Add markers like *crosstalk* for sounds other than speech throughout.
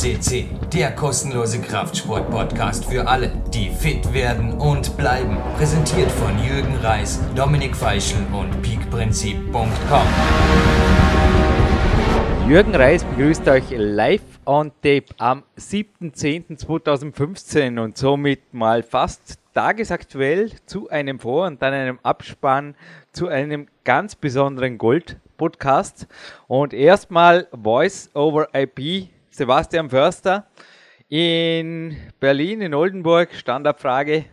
CC, der kostenlose Kraftsport-Podcast für alle, die fit werden und bleiben. Präsentiert von Jürgen Reis, Dominik Feischl und peakprinzip.com. Jürgen Reis begrüßt euch live on tape am 7.10.2015 und somit mal fast tagesaktuell zu einem Vor- und dann einem Abspann zu einem ganz besonderen Gold-Podcast. Und erstmal Voice over IP, Sebastian Förster in Berlin, in Oldenburg, Standardfrage.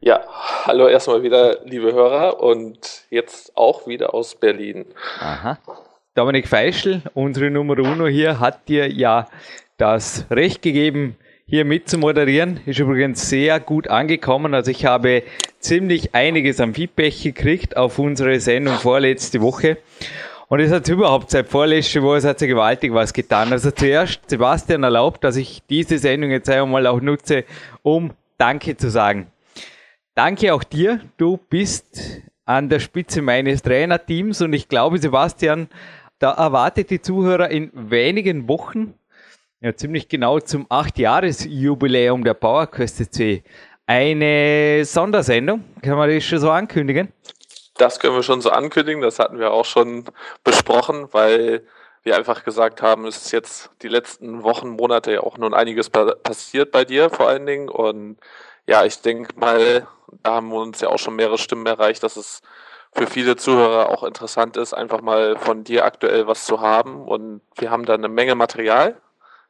Ja, hallo erstmal wieder, liebe Hörer, und jetzt auch wieder aus Berlin. Aha. Dominik Feischl, unsere Nummer Uno hier, hat dir ja das Recht gegeben, hier mit zu moderieren. Ist übrigens sehr gut angekommen. Also ich habe ziemlich einiges am Feedback gekriegt auf unsere Sendung vorletzte Woche. Und es hat überhaupt seit vorletzte Woche hat sich gewaltig was getan. Also zuerst Sebastian erlaubt, dass ich diese Sendung jetzt einmal auch nutze, um Danke zu sagen. Danke auch dir. Du bist an der Spitze meines Trainerteams und ich glaube, Sebastian, da erwartet die Zuhörer in wenigen Wochen ja, ziemlich genau zum 8-Jahres-Jubiläum der PowerQuest C. Eine Sondersendung, kann man das schon so ankündigen? Das können wir schon so ankündigen, das hatten wir auch schon besprochen, weil wir einfach gesagt haben, es ist jetzt die letzten Wochen, Monate ja auch nun einiges passiert bei dir vor allen Dingen. Und ja, ich denke mal, da haben wir uns ja auch schon mehrere Stimmen erreicht, dass es für viele Zuhörer auch interessant ist, einfach mal von dir aktuell was zu haben. Und wir haben da eine Menge Material,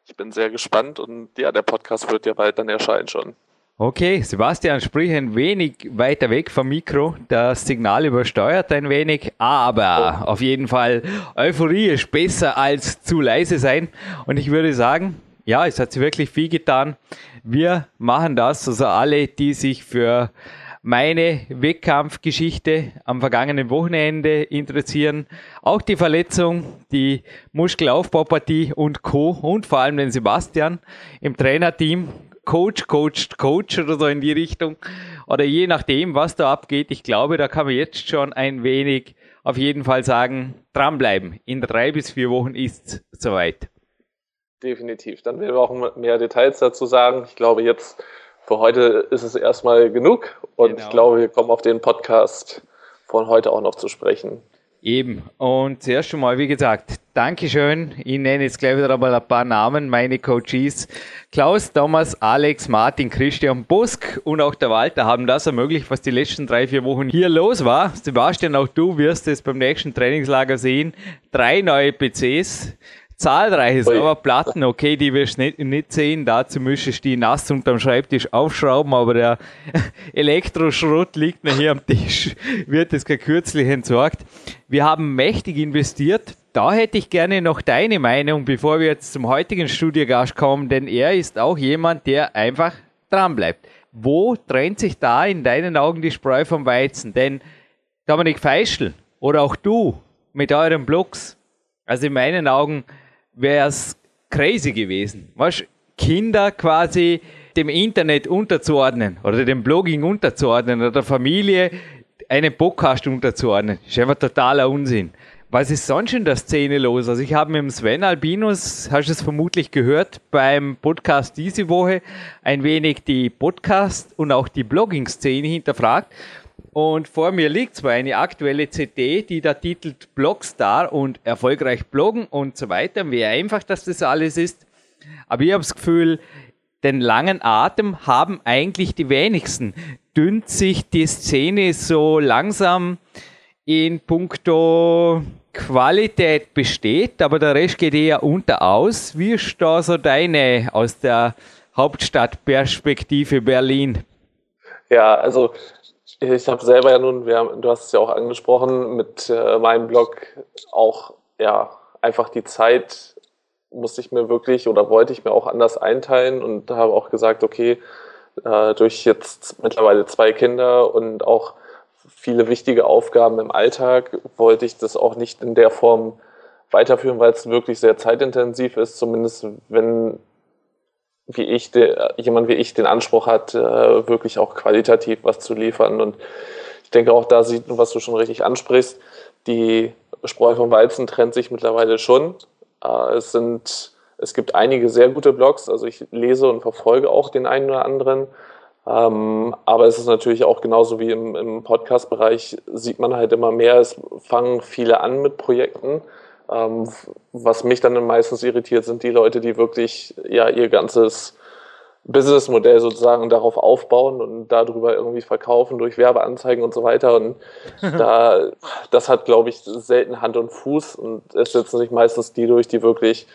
ich bin sehr gespannt und ja, der Podcast wird ja bald dann erscheinen schon. Okay, Sebastian, sprich ein wenig weiter weg vom Mikro. Das Signal übersteuert ein wenig, aber auf jeden Fall, Euphorie ist besser als zu leise sein. Und ich würde sagen, ja, es hat sich wirklich viel getan. Wir machen das, also alle, die sich für meine Wettkampfgeschichte am vergangenen Wochenende interessieren. Auch die Verletzung, die Muskelaufbaupartie und Co. und vor allem den Sebastian im Trainerteam. Coach, Coach, Coach oder so in die Richtung. Oder je nachdem, was da abgeht. Ich glaube, da kann man jetzt schon ein wenig auf jeden Fall sagen, dranbleiben. In drei bis vier Wochen ist es soweit. Definitiv. Dann werden wir auch mehr Details dazu sagen. Ich glaube, jetzt für heute ist es erstmal genug und genau. ich glaube, wir kommen auf den Podcast von heute auch noch zu sprechen. Eben. Und zuerst schon mal, wie gesagt, Dankeschön. Ich nenne jetzt gleich wieder einmal ein paar Namen, meine Coaches. Klaus, Thomas, Alex, Martin, Christian, Busk und auch der Walter haben das ermöglicht, was die letzten drei, vier Wochen hier los war. Sebastian, auch du wirst es beim nächsten Trainingslager sehen. Drei neue PCs zahlreiche Sauerplatten, okay, die wirst du nicht, nicht sehen. Dazu müsstest du die nass unterm Schreibtisch aufschrauben, aber der *laughs* Elektroschrott liegt noch hier am Tisch, wird es kürzlich entsorgt. Wir haben mächtig investiert. Da hätte ich gerne noch deine Meinung, bevor wir jetzt zum heutigen Studiogast kommen, denn er ist auch jemand, der einfach dran bleibt. Wo trennt sich da in deinen Augen die Spreu vom Weizen? Denn Dominik Feischl oder auch du mit euren Blogs, also in meinen Augen wäre es crazy gewesen. Weißt, Kinder quasi dem Internet unterzuordnen oder dem Blogging unterzuordnen oder der Familie einen Podcast unterzuordnen. Das ist einfach totaler Unsinn. Was ist sonst in der Szene los? Also ich habe mit dem Sven Albinus, hast du es vermutlich gehört, beim Podcast diese Woche ein wenig die Podcast- und auch die Blogging-Szene hinterfragt. Und vor mir liegt zwar eine aktuelle CD, die da titelt Blogstar und erfolgreich bloggen und so weiter. Wie einfach dass das alles ist. Aber ich habe das Gefühl, den langen Atem haben eigentlich die wenigsten. Dünnt sich die Szene so langsam in puncto Qualität besteht, aber der Rest geht eher unter aus. Wie ist da so deine aus der Hauptstadtperspektive Berlin? Ja, also ich habe selber ja nun, haben, du hast es ja auch angesprochen, mit äh, meinem Blog auch ja einfach die Zeit musste ich mir wirklich oder wollte ich mir auch anders einteilen und habe auch gesagt, okay, äh, durch jetzt mittlerweile zwei Kinder und auch viele wichtige Aufgaben im Alltag wollte ich das auch nicht in der Form weiterführen, weil es wirklich sehr zeitintensiv ist, zumindest wenn wie ich, de, jemand wie ich den Anspruch hat, äh, wirklich auch qualitativ was zu liefern. Und ich denke auch da sieht man, was du schon richtig ansprichst, die Spreu vom Weizen trennt sich mittlerweile schon. Äh, es sind Es gibt einige sehr gute Blogs, also ich lese und verfolge auch den einen oder anderen. Ähm, aber es ist natürlich auch genauso wie im, im Podcast-Bereich, sieht man halt immer mehr, es fangen viele an mit Projekten. Ähm, was mich dann meistens irritiert, sind die Leute, die wirklich ja ihr ganzes Businessmodell sozusagen darauf aufbauen und darüber irgendwie verkaufen durch Werbeanzeigen und so weiter. Und *laughs* da, das hat, glaube ich, selten Hand und Fuß und es setzen sich meistens die durch, die wirklich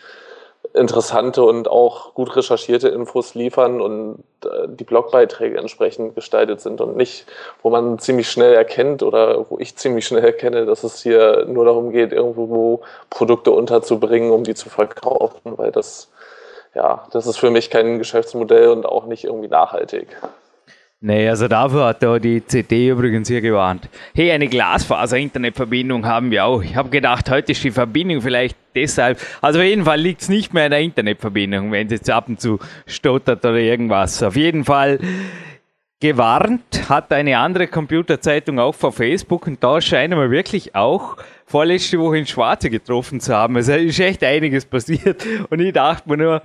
interessante und auch gut recherchierte Infos liefern und äh, die Blogbeiträge entsprechend gestaltet sind und nicht, wo man ziemlich schnell erkennt oder wo ich ziemlich schnell erkenne, dass es hier nur darum geht, irgendwo Produkte unterzubringen, um die zu verkaufen, weil das, ja, das ist für mich kein Geschäftsmodell und auch nicht irgendwie nachhaltig. Nee, also dafür hat da die CD übrigens hier gewarnt. Hey, eine Glasfaser-Internetverbindung haben wir auch. Ich habe gedacht, heute ist die Verbindung vielleicht deshalb. Also auf jeden Fall liegt es nicht mehr an der Internetverbindung, wenn es jetzt ab und zu stottert oder irgendwas. Auf jeden Fall gewarnt hat eine andere Computerzeitung auch vor Facebook und da scheinen wir wirklich auch vorletzte Woche in Schwarze getroffen zu haben. Also ist echt einiges passiert *laughs* und ich dachte mir nur,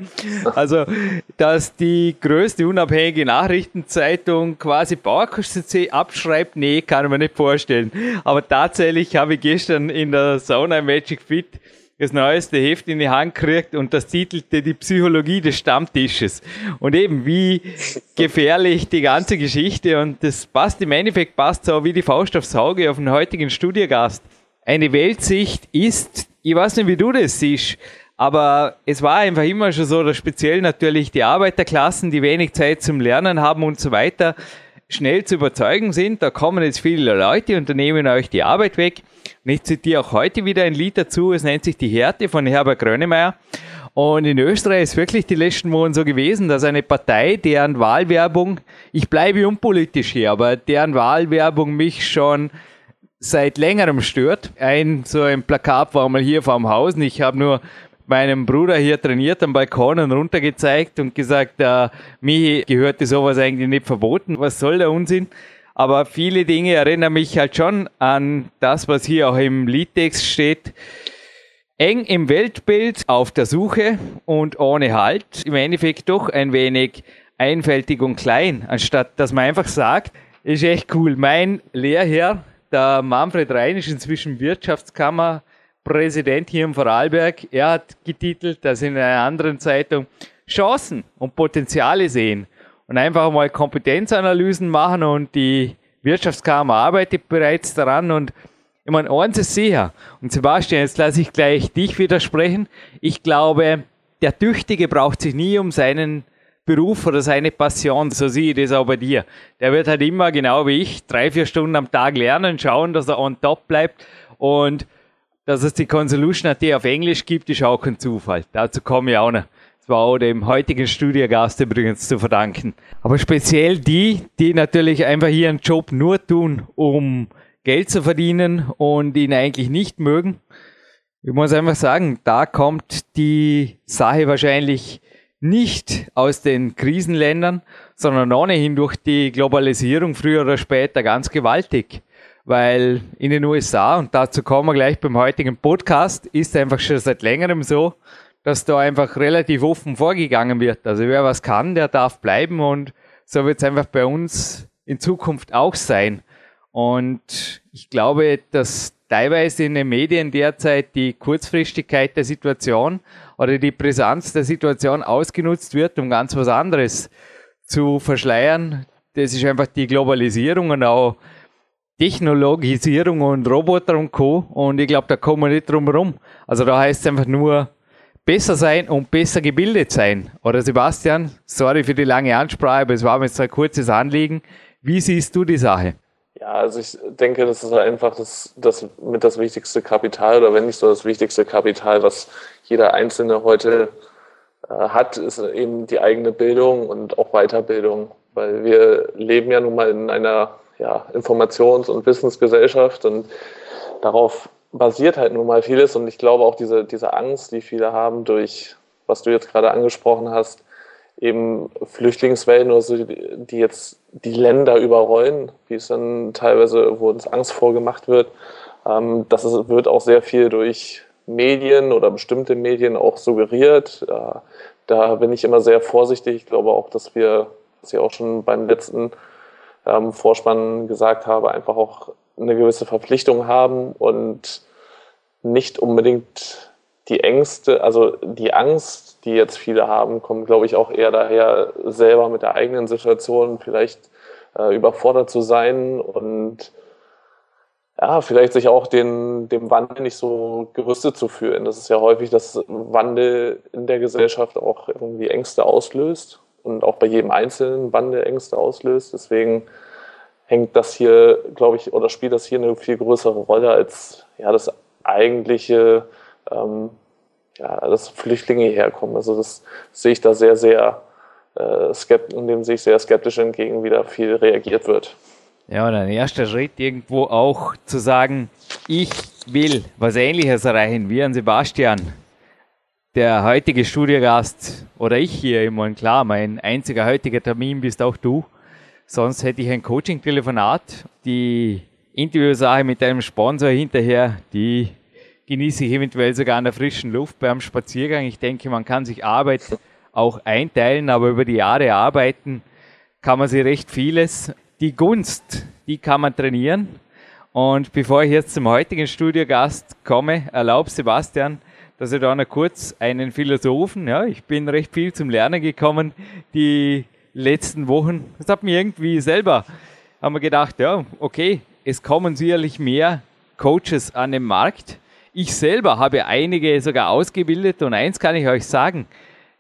also dass die größte unabhängige Nachrichtenzeitung quasi Bauerkost.cc abschreibt, nee, kann ich mir nicht vorstellen. Aber tatsächlich habe ich gestern in der Sauna Magic Fit das neueste Heft in die Hand gekriegt und das titelte Die Psychologie des Stammtisches. Und eben, wie gefährlich die ganze Geschichte und das passt im Endeffekt passt so wie die Faust aufs Auge auf den heutigen Studiogast. Eine Weltsicht ist, ich weiß nicht, wie du das siehst, aber es war einfach immer schon so, dass speziell natürlich die Arbeiterklassen, die wenig Zeit zum Lernen haben und so weiter, schnell zu überzeugen sind. Da kommen jetzt viele Leute und nehmen euch die Arbeit weg. Ich zitiere auch heute wieder ein Lied dazu. Es nennt sich Die Härte von Herbert Grönemeyer. Und in Österreich ist wirklich die letzten Wochen so gewesen, dass eine Partei, deren Wahlwerbung, ich bleibe unpolitisch hier, aber deren Wahlwerbung mich schon seit längerem stört. Ein so ein Plakat war mal hier vorm Haus und ich habe nur meinem Bruder hier trainiert am Balkon und runtergezeigt und gesagt, äh, Michi, gehörte sowas eigentlich nicht verboten. Was soll der Unsinn? Aber viele Dinge erinnern mich halt schon an das, was hier auch im Liedtext steht. Eng im Weltbild, auf der Suche und ohne Halt. Im Endeffekt doch ein wenig einfältig und klein, anstatt dass man einfach sagt, ist echt cool. Mein Lehrherr, der Manfred Rein, ist inzwischen Wirtschaftskammer Präsident hier im Vorarlberg, er hat getitelt, dass in einer anderen Zeitung Chancen und Potenziale sehen und einfach mal Kompetenzanalysen machen und die Wirtschaftskammer arbeitet bereits daran und ich meine, eins ist sicher, und Sebastian, jetzt lasse ich gleich dich widersprechen. Ich glaube, der Tüchtige braucht sich nie um seinen Beruf oder seine Passion, so sehe ich das auch bei dir. Der wird halt immer, genau wie ich, drei, vier Stunden am Tag lernen, schauen, dass er on top bleibt und dass es die Consolution AT auf Englisch gibt, ist auch kein Zufall. Dazu komme ich auch noch. Auch dem heutigen Studiogast übrigens zu verdanken. Aber speziell die, die natürlich einfach ihren Job nur tun, um Geld zu verdienen und ihn eigentlich nicht mögen. Ich muss einfach sagen, da kommt die Sache wahrscheinlich nicht aus den Krisenländern, sondern ohnehin durch die Globalisierung früher oder später ganz gewaltig weil in den USA, und dazu kommen wir gleich beim heutigen Podcast, ist einfach schon seit längerem so, dass da einfach relativ offen vorgegangen wird. Also wer was kann, der darf bleiben und so wird es einfach bei uns in Zukunft auch sein. Und ich glaube, dass teilweise in den Medien derzeit die Kurzfristigkeit der Situation oder die Brisanz der Situation ausgenutzt wird, um ganz was anderes zu verschleiern. Das ist einfach die Globalisierung und auch Technologisierung und Roboter und Co. Und ich glaube, da kommen wir nicht drum herum. Also da heißt es einfach nur besser sein und besser gebildet sein. Oder Sebastian, sorry für die lange Ansprache, aber es war mir jetzt ein kurzes Anliegen. Wie siehst du die Sache? Ja, also ich denke, das ist einfach das, das mit das wichtigste Kapital oder wenn nicht so das wichtigste Kapital, was jeder Einzelne heute äh, hat, ist eben die eigene Bildung und auch Weiterbildung. Weil wir leben ja nun mal in einer ja, Informations- und Wissensgesellschaft und darauf basiert halt nun mal vieles und ich glaube auch diese, diese Angst, die viele haben durch, was du jetzt gerade angesprochen hast, eben Flüchtlingswellen oder so, die jetzt die Länder überrollen, wie es dann teilweise, wo uns Angst vorgemacht wird, ähm, das ist, wird auch sehr viel durch Medien oder bestimmte Medien auch suggeriert. Äh, da bin ich immer sehr vorsichtig. Ich glaube auch, dass wir, was ich auch schon beim letzten ähm, Vorspann gesagt habe, einfach auch eine gewisse Verpflichtung haben und nicht unbedingt die Ängste, also die Angst, die jetzt viele haben, kommt, glaube ich, auch eher daher, selber mit der eigenen Situation vielleicht äh, überfordert zu sein und ja, vielleicht sich auch den, dem Wandel nicht so gerüstet zu fühlen. Das ist ja häufig, dass Wandel in der Gesellschaft auch irgendwie Ängste auslöst und auch bei jedem Einzelnen Wandel Ängste auslöst. Deswegen hängt das hier, glaube ich, oder spielt das hier eine viel größere Rolle als ja, das eigentliche, ähm, ja, dass Flüchtlinge herkommen. Also das sehe ich da sehr, sehr äh, skeptisch, dem sehe ich sehr skeptisch entgegen, wie da viel reagiert wird. Ja, und ein erster Schritt irgendwo auch zu sagen, ich will was Ähnliches erreichen wie ein Sebastian. Der heutige Studiogast oder ich hier, meine, klar, mein einziger heutiger Termin bist auch du. Sonst hätte ich ein Coaching-Telefonat. Die Interviewsache mit einem Sponsor hinterher, die genieße ich eventuell sogar an der frischen Luft beim Spaziergang. Ich denke, man kann sich Arbeit auch einteilen, aber über die Jahre arbeiten kann man sich recht vieles die Gunst, die kann man trainieren. Und bevor ich jetzt zum heutigen Studiogast komme, erlaubt Sebastian, dass ich da noch kurz einen Philosophen, ja, ich bin recht viel zum Lernen gekommen, die letzten Wochen. Das hat mir irgendwie selber, haben wir gedacht, ja, okay, es kommen sicherlich mehr Coaches an den Markt. Ich selber habe einige sogar ausgebildet und eins kann ich euch sagen,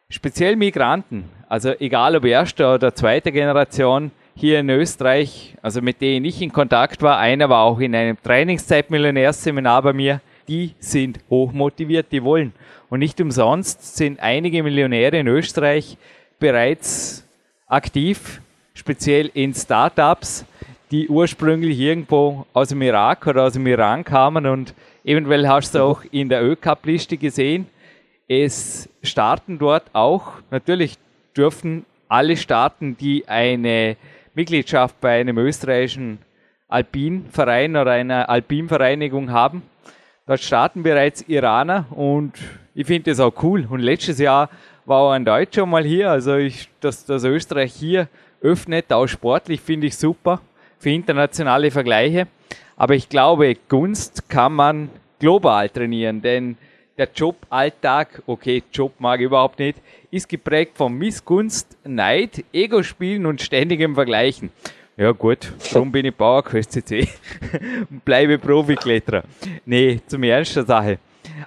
speziell Migranten, also egal ob erster oder zweiter Generation, hier in Österreich, also mit denen ich in Kontakt war, einer war auch in einem Trainingszeit-Millionärseminar bei mir, die sind hochmotiviert, die wollen. Und nicht umsonst sind einige Millionäre in Österreich bereits aktiv, speziell in Startups, die ursprünglich irgendwo aus dem Irak oder aus dem Iran kamen und eventuell hast du auch in der ÖCAP-Liste gesehen. Es starten dort auch, natürlich dürfen alle starten, die eine Mitgliedschaft bei einem österreichischen Alpinverein oder einer Alpinvereinigung haben. Dort starten bereits Iraner und ich finde das auch cool. Und letztes Jahr war auch ein Deutscher mal hier, also ich, dass, dass Österreich hier öffnet, auch sportlich finde ich super für internationale Vergleiche. Aber ich glaube, Gunst kann man global trainieren, denn der Joballtag, okay, Job mag ich überhaupt nicht, ist geprägt von Missgunst, Neid, Ego-Spielen und ständigem Vergleichen. Ja gut, darum bin ich Bauerquest CC *laughs* bleibe Profikletterer. Nee, zum Ernst der Sache.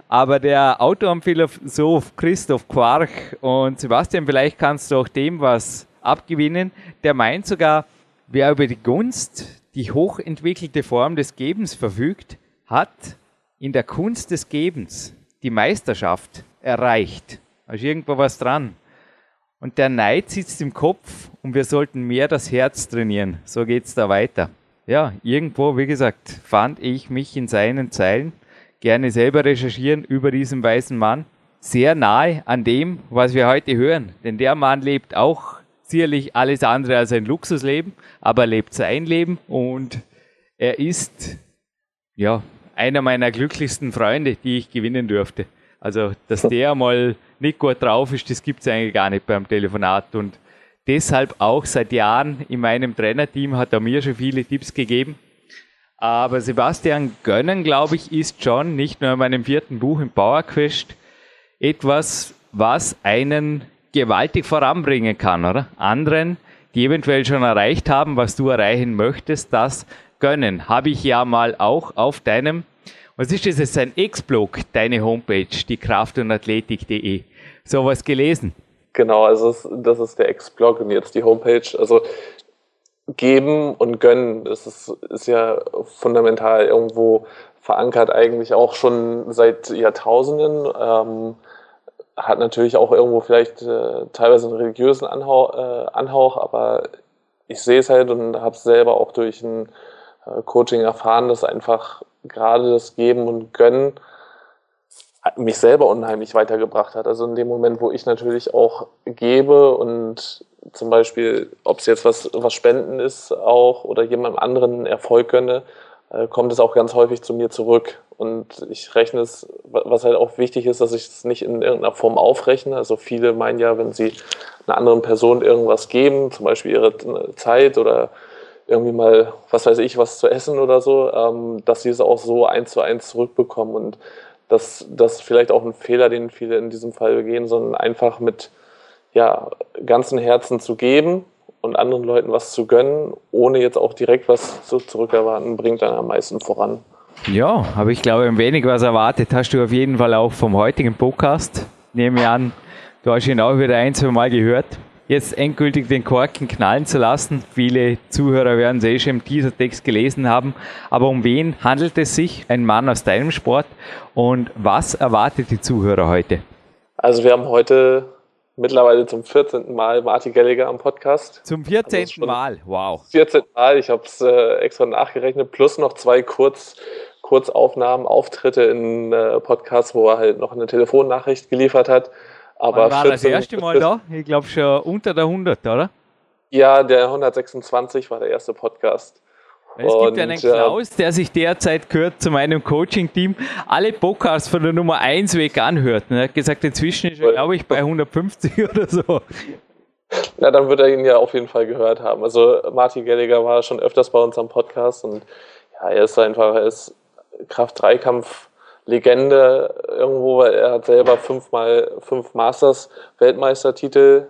Aber der Autor und Philosoph Christoph Quark und Sebastian, vielleicht kannst du auch dem was abgewinnen, der meint sogar, wer über die Gunst, die hochentwickelte Form des Gebens verfügt, hat in der Kunst des Gebens die Meisterschaft erreicht. Da ist irgendwo was dran. Und der Neid sitzt im Kopf und wir sollten mehr das Herz trainieren. So geht es da weiter. Ja, irgendwo, wie gesagt, fand ich mich in seinen Zeilen gerne selber recherchieren über diesen weißen Mann. Sehr nahe an dem, was wir heute hören. Denn der Mann lebt auch sicherlich alles andere als ein Luxusleben, aber er lebt sein Leben und er ist, ja, einer meiner glücklichsten Freunde, die ich gewinnen durfte. Also, dass der *laughs* mal nicht gut drauf ist, das gibt es eigentlich gar nicht beim Telefonat. Und deshalb auch seit Jahren in meinem Trainerteam hat er mir schon viele Tipps gegeben. Aber Sebastian Gönnen, glaube ich, ist schon nicht nur in meinem vierten Buch im Power Quest etwas, was einen gewaltig voranbringen kann, oder? Anderen, die eventuell schon erreicht haben, was du erreichen möchtest, das gönnen. Habe ich ja mal auch auf deinem was ist das? Ist ein Ex-Blog, deine Homepage, die Kraft- und Athletik.de. So was gelesen. Genau, also das ist der Ex-Blog und jetzt die Homepage. Also geben und gönnen, das ist, ist ja fundamental irgendwo verankert, eigentlich auch schon seit Jahrtausenden. Ähm, hat natürlich auch irgendwo vielleicht äh, teilweise einen religiösen Anhauch, äh, Anhauch, aber ich sehe es halt und habe es selber auch durch ein äh, Coaching erfahren, dass einfach gerade das Geben und Gönnen mich selber unheimlich weitergebracht hat. Also in dem Moment, wo ich natürlich auch gebe und zum Beispiel, ob es jetzt was, was Spenden ist auch oder jemandem anderen Erfolg gönne, kommt es auch ganz häufig zu mir zurück. Und ich rechne es, was halt auch wichtig ist, dass ich es nicht in irgendeiner Form aufrechne. Also viele meinen ja, wenn sie einer anderen Person irgendwas geben, zum Beispiel ihre Zeit oder irgendwie mal, was weiß ich, was zu essen oder so, ähm, dass sie es auch so eins zu eins zurückbekommen. Und das, das ist vielleicht auch ein Fehler, den viele in diesem Fall begehen, sondern einfach mit ja, ganzen Herzen zu geben und anderen Leuten was zu gönnen, ohne jetzt auch direkt was zu zurückerwarten, bringt dann am meisten voran. Ja, aber ich glaube, ein wenig was erwartet hast du auf jeden Fall auch vom heutigen Podcast. Nehme an, du hast ihn auch wieder ein, zwei Mal gehört. Jetzt endgültig den Korken knallen zu lassen. Viele Zuhörer werden es eh schon im Teaser-Text gelesen haben. Aber um wen handelt es sich? Ein Mann aus deinem Sport. Und was erwartet die Zuhörer heute? Also wir haben heute mittlerweile zum 14. Mal Martin Gallagher am Podcast. Zum 14. Also Mal, wow. 14. Mal, ich habe es äh, extra nachgerechnet, plus noch zwei Kurz, Kurzaufnahmen, Auftritte in äh, Podcasts, wo er halt noch eine Telefonnachricht geliefert hat. Aber Wann war 14, das erste Mal da? Ich glaube schon unter der 100, oder? Ja, der 126 war der erste Podcast. Es gibt einen Klaus, der sich derzeit gehört zu meinem Coaching-Team, alle Podcasts von der Nummer 1 weg anhört. Er hat gesagt, inzwischen ist er, glaube ich, bei 150 *laughs* oder so. Ja, dann wird er ihn ja auf jeden Fall gehört haben. Also Martin Gallagher war schon öfters bei uns am Podcast und ja, er ist einfach, er ist Kraft-Dreikampf-Legende irgendwo, weil er hat selber fünfmal fünf Masters-Weltmeistertitel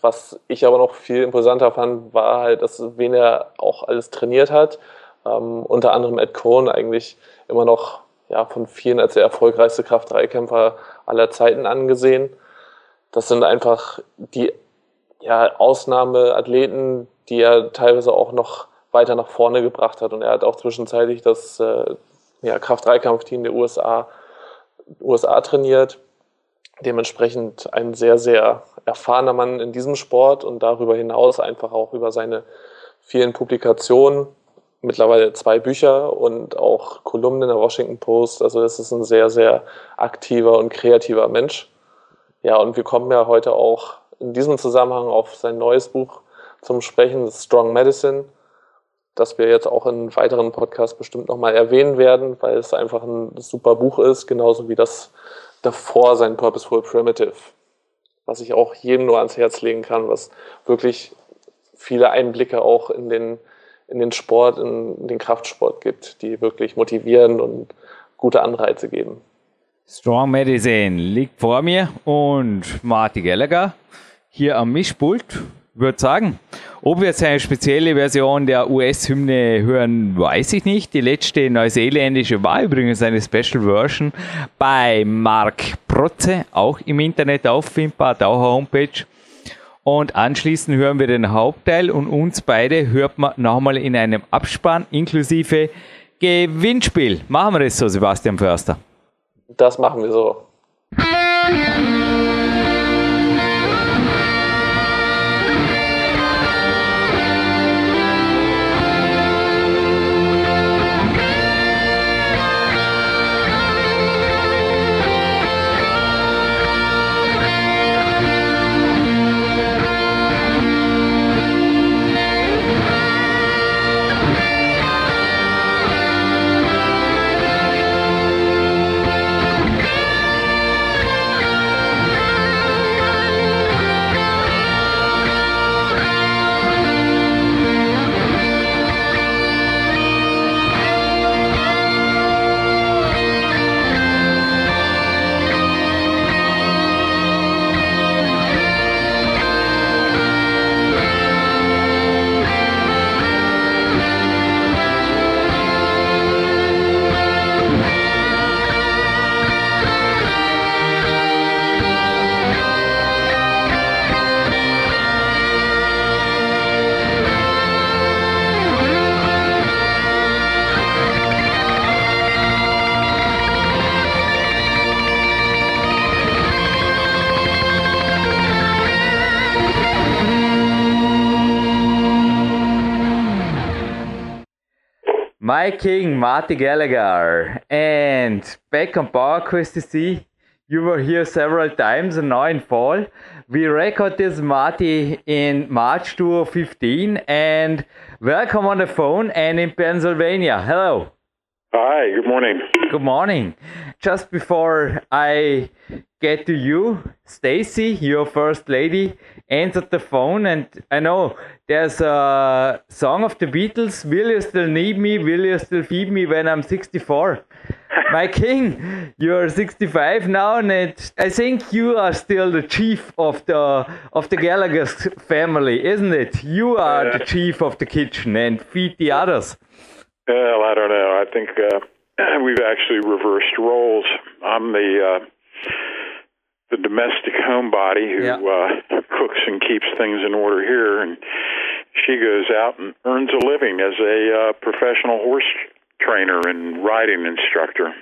was ich aber noch viel imposanter fand, war halt, dass wen er auch alles trainiert hat. Ähm, unter anderem Ed Cohn eigentlich immer noch ja, von vielen als der erfolgreichste Kraft-3-Kämpfer aller Zeiten angesehen. Das sind einfach die ja, Ausnahmeathleten, die er teilweise auch noch weiter nach vorne gebracht hat. Und er hat auch zwischenzeitlich das äh, ja, Kraft-3-Kampfteam der USA, USA trainiert. Dementsprechend ein sehr, sehr erfahrener Mann in diesem Sport und darüber hinaus einfach auch über seine vielen Publikationen, mittlerweile zwei Bücher und auch Kolumnen in der Washington Post. Also es ist ein sehr, sehr aktiver und kreativer Mensch. Ja, und wir kommen ja heute auch in diesem Zusammenhang auf sein neues Buch zum Sprechen, Strong Medicine, das wir jetzt auch in weiteren Podcasts bestimmt nochmal erwähnen werden, weil es einfach ein super Buch ist, genauso wie das davor sein Purposeful Primitive was ich auch jedem nur ans Herz legen kann, was wirklich viele Einblicke auch in den, in den Sport, in den Kraftsport gibt, die wirklich motivieren und gute Anreize geben. Strong Medicine liegt vor mir und Marty Gallagher hier am Mischpult würde sagen, ob wir jetzt eine spezielle Version der US-Hymne hören, weiß ich nicht. Die letzte neuseeländische war übrigens eine Special Version bei Mark Protze, auch im Internet auffindbar, Dauer Homepage. Und anschließend hören wir den Hauptteil und uns beide hört man nochmal in einem Abspann inklusive Gewinnspiel. Machen wir das so, Sebastian Förster? Das machen wir so. King, Marty Gallagher, and back on Power Quest see you were here several times and now in fall. We record this Marty in March 2015 and welcome on the phone and in Pennsylvania. Hello. Hi, good morning. Good morning. Just before I get to you, Stacy, your first lady, answered the phone and I know there's a song of the Beatles, Will you still need me? Will you still feed me when I'm 64? *laughs* My king, you're 65 now, and it, I think you are still the chief of the of the Gallagher family, isn't it? You are uh, the chief of the kitchen and feed the others. Well, I don't know. I think uh, *clears throat* we've actually reversed roles. I'm the uh, the domestic homebody who yeah. uh, *laughs* cooks and keeps things in order here, and she goes out and earns a living as a uh, professional horse trainer and riding instructor.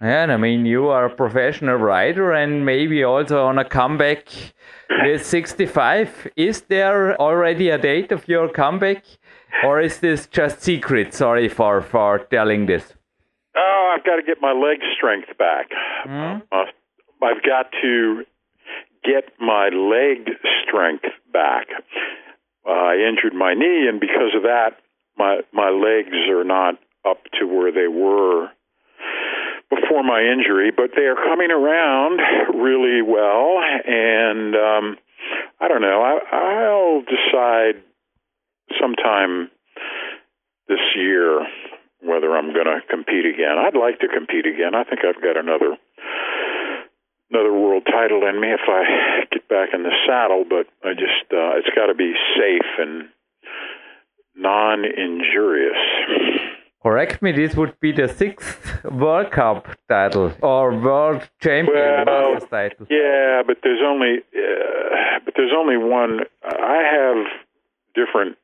And I mean, you are a professional rider and maybe also on a comeback with 65. Is there already a date of your comeback, or is this just secret? Sorry for for telling this. Oh, I've got to get my leg strength back. Mm. Uh, I've got to get my leg strength back. Uh, I injured my knee, and because of that, my my legs are not up to where they were before my injury, but they are coming around really well. And um, I don't know. I, I'll decide sometime this year whether I'm going to compete again. I'd like to compete again. I think I've got another another world title in me if I get back in the saddle, but I just uh, it's got to be safe and non-injurious. Correct me, this would be the sixth World Cup title or World Champion well, title. Yeah, but there's only uh, but there's only one. I have different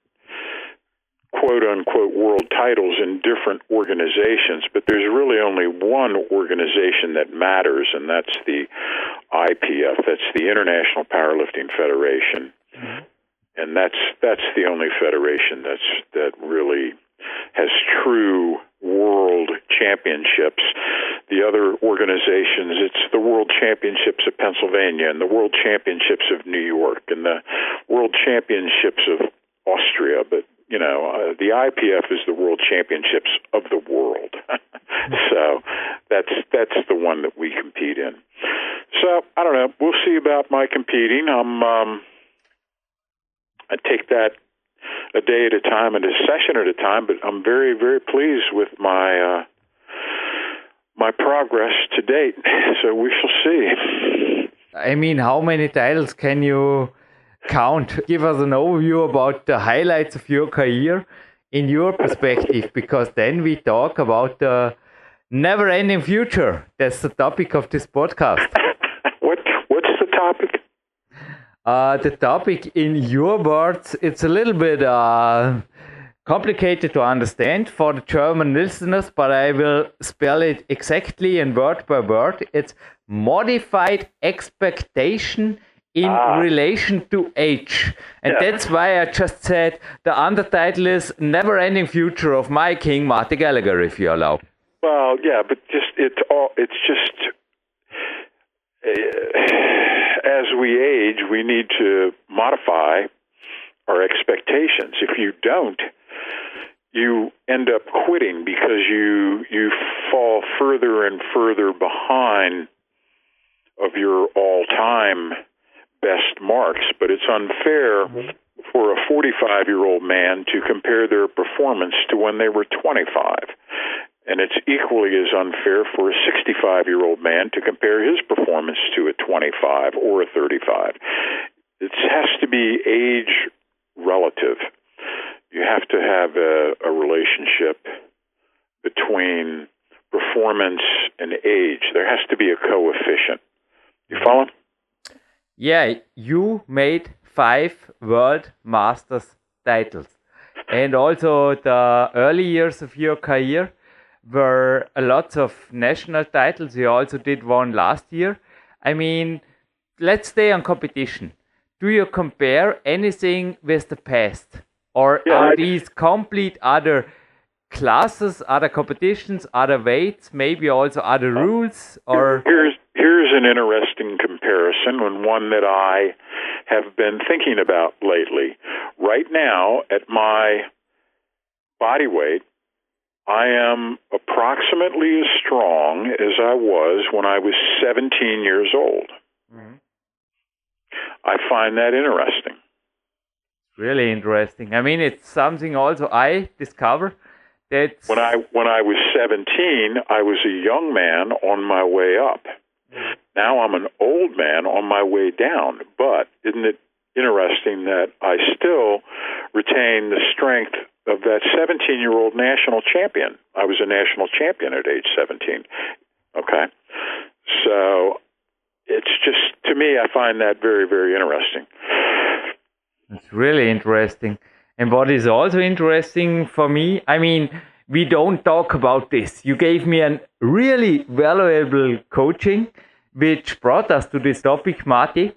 quote unquote world titles in different organizations, but there's really only one organization that matters, and that's the IPF. That's the International Powerlifting Federation, mm-hmm. and that's that's the only federation that's that really has true world championships. The other organizations, it's the World Championships of Pennsylvania and the World Championships of New York and the World Championships of Austria, but you know, uh, the IPF is the World Championships of the world. *laughs* *laughs* so that's that's the one that we compete in. So I don't know. We'll see about my competing. I'm um, I take that a day at a time and a session at a time. But I'm very, very pleased with my uh, my progress to date. *laughs* So we shall see. I mean, how many titles can you count? Give us an overview about the highlights of your career in your perspective, because then we talk about the never-ending future. That's the topic of this podcast. *laughs* what What's the topic? Uh, the topic in your words, it's a little bit uh, complicated to understand for the German listeners, but I will spell it exactly and word by word. It's modified expectation in ah. relation to age. And yeah. that's why I just said the undertitle is Never Ending Future of My King, Marty Gallagher, if you allow. Well, yeah, but just it's all it's just uh, as we age, we need to modify our expectations. If you don't, you end up quitting because you you fall further and further behind of your all-time best marks. But it's unfair mm-hmm. for a 45-year-old man to compare their performance to when they were 25. And it's equally as unfair for a 65 year old man to compare his performance to a 25 or a 35. It has to be age relative. You have to have a, a relationship between performance and age. There has to be a coefficient. You mm-hmm. follow? Yeah, you made five World Masters titles. And also the early years of your career were a lot of national titles. You also did one last year. I mean, let's stay on competition. Do you compare anything with the past? Or yeah, are these complete other classes, other competitions, other weights, maybe also other uh, rules? Or here's here's an interesting comparison and one that I have been thinking about lately. Right now, at my body weight, I am approximately as strong as I was when I was 17 years old. Mm-hmm. I find that interesting. Really interesting. I mean, it's something also I discover that when I when I was 17, I was a young man on my way up. Mm-hmm. Now I'm an old man on my way down. But isn't it interesting that I still retain the strength of that 17 year old national champion. I was a national champion at age 17. Okay. So it's just, to me, I find that very, very interesting. It's really interesting. And what is also interesting for me, I mean, we don't talk about this. You gave me a really valuable coaching, which brought us to this topic, Marty.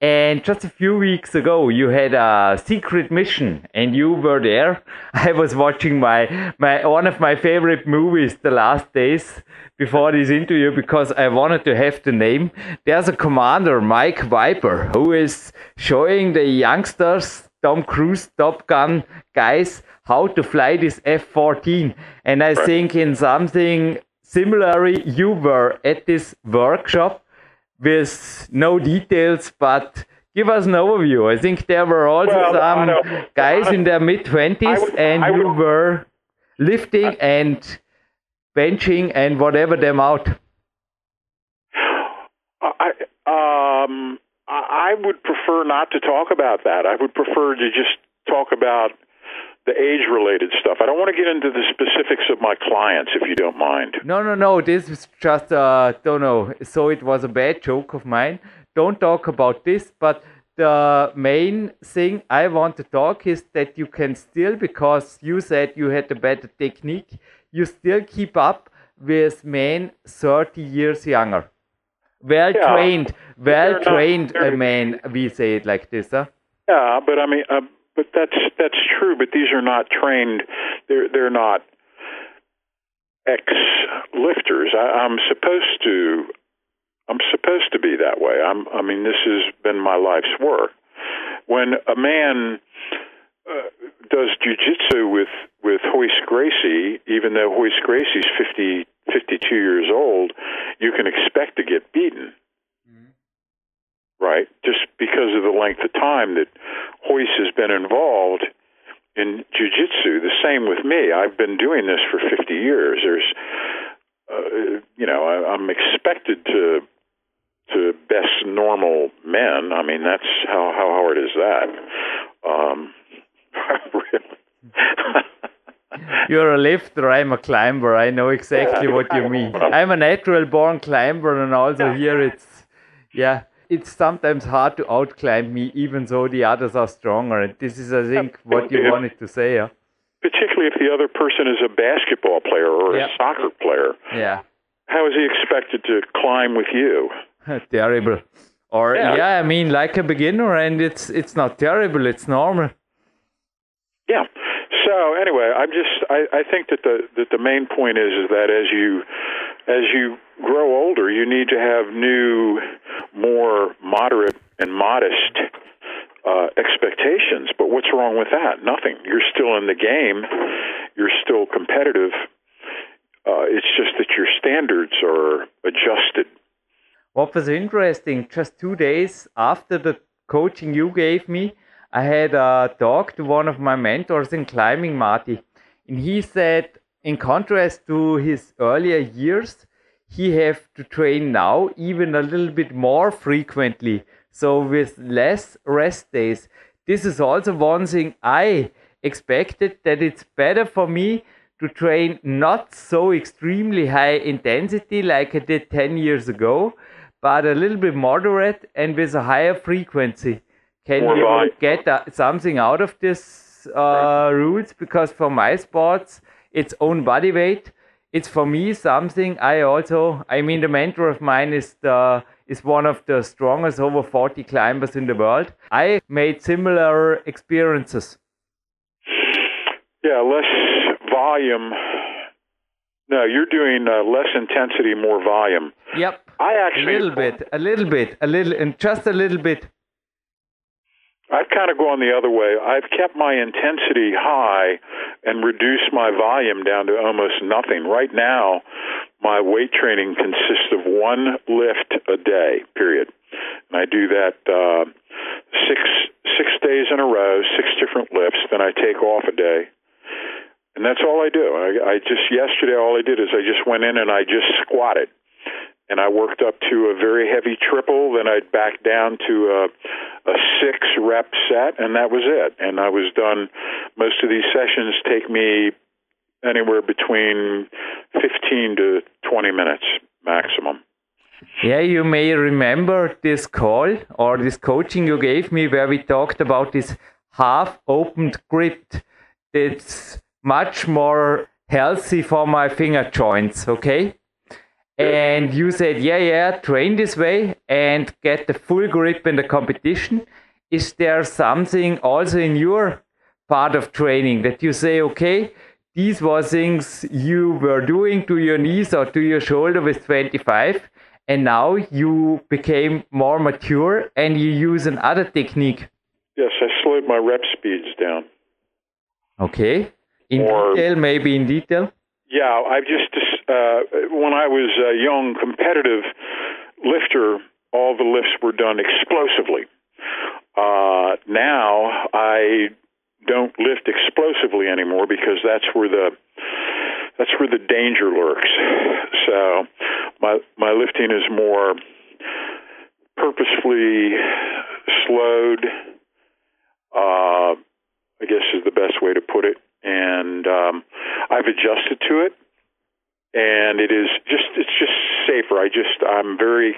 And just a few weeks ago, you had a secret mission, and you were there. *laughs* I was watching my my one of my favorite movies, The Last Days, before this interview because I wanted to have the name. There's a commander, Mike Viper, who is showing the youngsters, Tom Cruise, Top Gun guys, how to fly this F-14. And I think in something similar, you were at this workshop with no details, but give us an overview. I think there were also well, some guys in their mid 20s, and would, you were lifting and benching and whatever them out. I, um, I would prefer not to talk about that. I would prefer to just talk about the age related stuff. I don't want to get into the specifics of my clients if you don't mind. No, no, no. This is just, uh, don't know. So it was a bad joke of mine. Don't talk about this. But the main thing I want to talk is that you can still, because you said you had a better technique, you still keep up with men 30 years younger. Well yeah, trained, well trained not, man, we say it like this, huh? Yeah, but I mean, uh, but that's that's true. But these are not trained. They're they're not ex lifters. I, I'm supposed to. I'm supposed to be that way. I'm. I mean, this has been my life's work. When a man uh, does jujitsu with with Royce Gracie, even though Royce Gracie's 50, 52 years old, you can expect to get beaten right? Just because of the length of time that Royce has been involved in jujitsu. The same with me. I've been doing this for 50 years. There's, uh, you know, I, I'm expected to to best normal men. I mean, that's how how hard is that? Um. *laughs* You're a lifter, I'm a climber. I know exactly yeah, what you mean. I'm a natural born climber, and also here it's, yeah, it's sometimes hard to outclimb me, even though the others are stronger. And this is, I think, what you wanted to say. Yeah? Particularly if the other person is a basketball player or a soccer player. Yeah. How is he expected to climb with you? *laughs* terrible. Or yeah. yeah, I mean, like a beginner, and it's it's not terrible. It's normal. Yeah. So anyway, I'm just I, I think that the that the main point is is that as you as you grow older, you need to have new, more moderate and modest uh, expectations. But what's wrong with that? Nothing. You're still in the game. You're still competitive. Uh, it's just that your standards are adjusted. What was interesting, just two days after the coaching you gave me, I had a talk to one of my mentors in climbing, Marty. And he said in contrast to his earlier years, he have to train now even a little bit more frequently. So with less rest days. This is also one thing I expected that it's better for me to train not so extremely high intensity like I did 10 years ago, but a little bit moderate and with a higher frequency. Can More you get uh, something out of this uh, rules? Because for my sports, its own body weight. It's for me something I also, I mean, the mentor of mine is the is one of the strongest over 40 climbers in the world. I made similar experiences. Yeah, less volume No, you're doing uh, less intensity, more volume. Yep. I actually a little bit, a little bit, a little, and just a little bit. I've kind of gone the other way. I've kept my intensity high and reduced my volume down to almost nothing. Right now, my weight training consists of one lift a day, period. And I do that uh, six six days in a row, six different lifts. Then I take off a day, and that's all I do. I, I just yesterday all I did is I just went in and I just squatted and I worked up to a very heavy triple. Then I'd back down to a, a six rep set, and that was it. And I was done. Most of these sessions take me anywhere between 15 to 20 minutes maximum. Yeah, you may remember this call or this coaching you gave me where we talked about this half opened grip. It's much more healthy for my finger joints, okay? And you said, yeah, yeah, train this way and get the full grip in the competition. Is there something also in your part of training that you say, okay, these were things you were doing to your knees or to your shoulder with 25, and now you became more mature and you use another technique? Yes, I slowed my rep speeds down. Okay. In Or- detail, maybe in detail? Yeah, I've just uh, when I was a young competitive lifter, all the lifts were done explosively. Uh, now I don't lift explosively anymore because that's where the that's where the danger lurks. So my my lifting is more purposefully slowed. Uh, I guess is the best way to put it, and um, I've adjusted to it, and it is just it's just safer. I just I'm very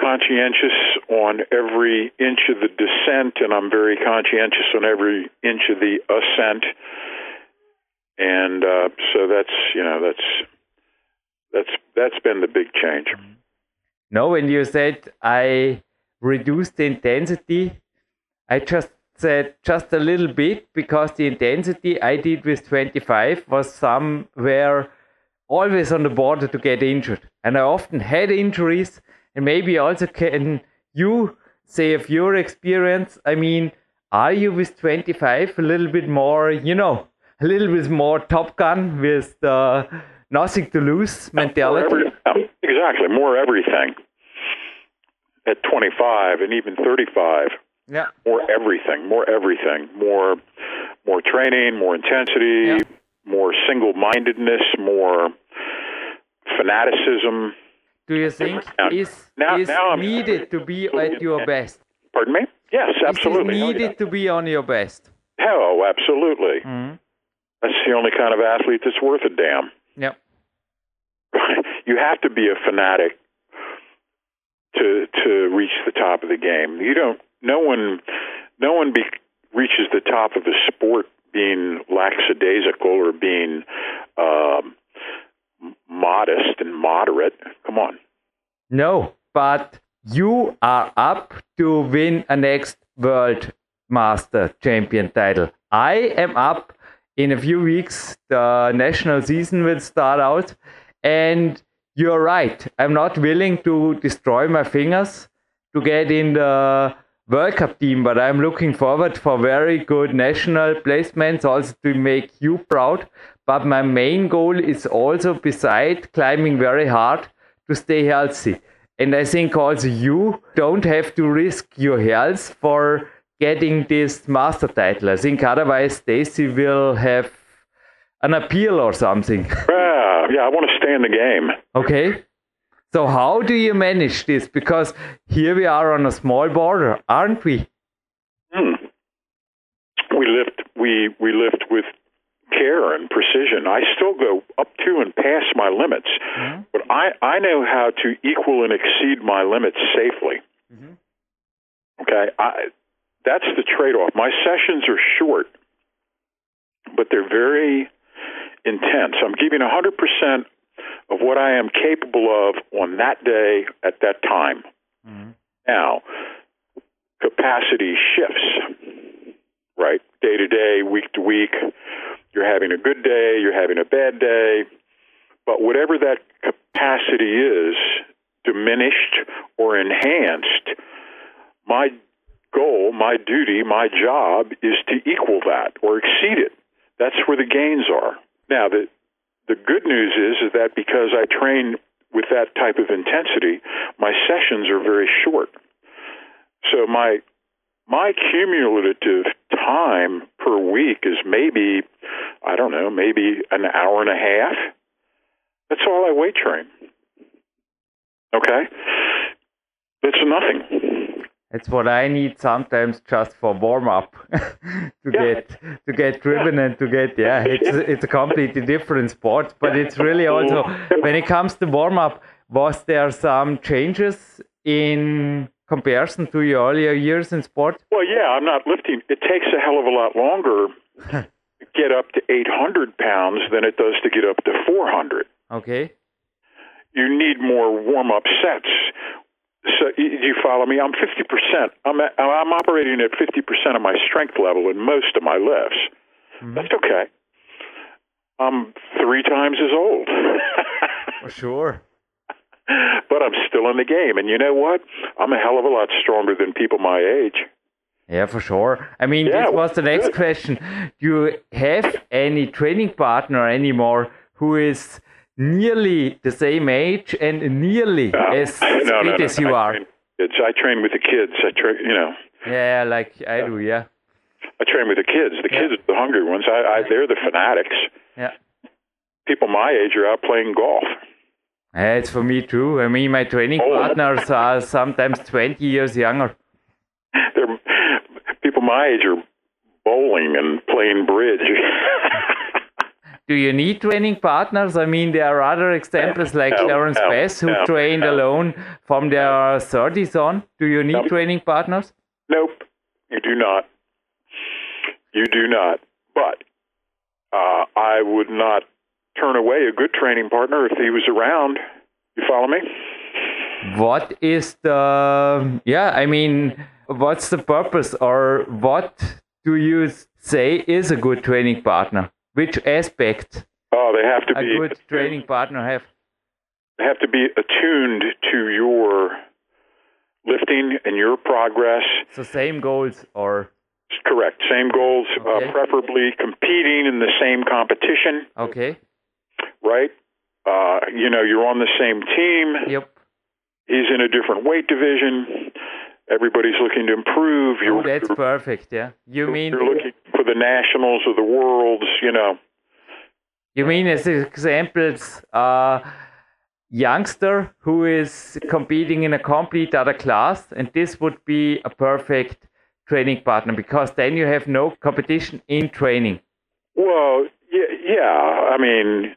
conscientious on every inch of the descent, and I'm very conscientious on every inch of the ascent, and uh, so that's you know that's that's that's been the big change. No, when you said I reduced the intensity, I just said just a little bit because the intensity I did with 25 was somewhere always on the border to get injured. And I often had injuries, and maybe also can you say of your experience, I mean, are you with 25 a little bit more, you know, a little bit more Top Gun with the nothing to lose mentality? every- yeah, exactly, more everything. At 25 and even 35, Yeah. more everything, more everything, more more training, more intensity, Yeah. More single-mindedness, more fanaticism. do you think Now- is now- is now I'm- needed to be at your best? Pardon me? Yes, Is absolutely. it Oh, needed yeah. to be on your best? Oh, absolutely. Mhm. That's the only kind of athlete that's worth a damn. Yeah. *laughs* you have to be a fanatic to to reach the top of the game. You don't. No one. No one be, reaches the top of a sport being lackadaisical or being um, modest and moderate. Come on. No, but you are up to win a next World Master Champion title. I am up in a few weeks. The national season will start out, and you're right. I'm not willing to destroy my fingers to get in the World Cup team, but I'm looking forward for very good national placements, also to make you proud. But my main goal is also, beside climbing very hard, to stay healthy. And I think also you don't have to risk your health for getting this master title. I think otherwise Stacy will have an appeal or something. Yeah, yeah. I want to stay in the game. Okay. So how do you manage this? Because here we are on a small border, aren't we? Hmm. We lift. We we lift with care and precision. I still go up to and past my limits, but I I know how to equal and exceed my limits safely. Okay, I, that's the trade-off. My sessions are short, but they're very intense. I'm giving 100% of what I am capable of on that day at that time. Mm-hmm. Now, capacity shifts, right? Day to day, week to week. You're having a good day, you're having a bad day. But whatever that capacity is, diminished or enhanced, my goal, my duty, my job is to equal that or exceed it. That's where the gains are. Now, the, the good news is, is that because I train with that type of intensity, my sessions are very short. So my my cumulative time per week is maybe, I don't know, maybe an hour and a half. That's all I weight train. Okay? It's nothing. It's what I need sometimes just for warm up *laughs* to yeah. get to get driven and to get yeah it's it's a completely different sport but it's really also when it comes to warm up was there some changes in comparison to your earlier years in sport? Well, yeah, I'm not lifting. It takes a hell of a lot longer *laughs* to get up to 800 pounds than it does to get up to 400. Okay. You need more warm up sets. So you follow me? I'm 50%. I'm at, I'm operating at 50% of my strength level in most of my lifts. Mm-hmm. That's okay. I'm three times as old. *laughs* For sure *laughs* but I'm still in the game. And you know what? I'm a hell of a lot stronger than people my age. Yeah, for sure. I mean, yeah, this was the next good. question. Do you have any training partner anymore who is nearly the same age and nearly uh, as no, fit no, no, as you I are? It's, I train with the kids. I train, you know. Yeah, like I do, yeah. I train with the kids. The yeah. kids are the hungry ones. I, I, they're the fanatics. Yeah. People my age are out playing golf. It's for me too. I mean, my training oh. partners are sometimes 20 years younger. *laughs* They're, people my age are bowling and playing bridge. *laughs* Do you need training partners? I mean, there are other examples like no, Clarence no, Bass who no, trained alone from their 30s on. Do you need training partners? Nope, you do not. You do not. But uh, I would not turn away a good training partner if he was around. You follow me? What is the yeah? I mean, what's the purpose, or what do you say is a good training partner? Which aspect? Oh, they have to a be a good training partner have. They have to be attuned to your lifting and your progress. So same goals, or correct, same goals. Uh, okay. Uh, preferably competing in the same competition. Okay right? Uh, you know, you're on the same team. Yep. He's in a different weight division. Everybody's looking to improve. You're, oh, that's perfect. Yeah. You mean you're looking the nationals of the worlds, You know. You mean as examples, uh, youngster who is competing in a complete other class, and this would be a perfect training partner because then you have no competition in training. Well, yeah, yeah. I mean,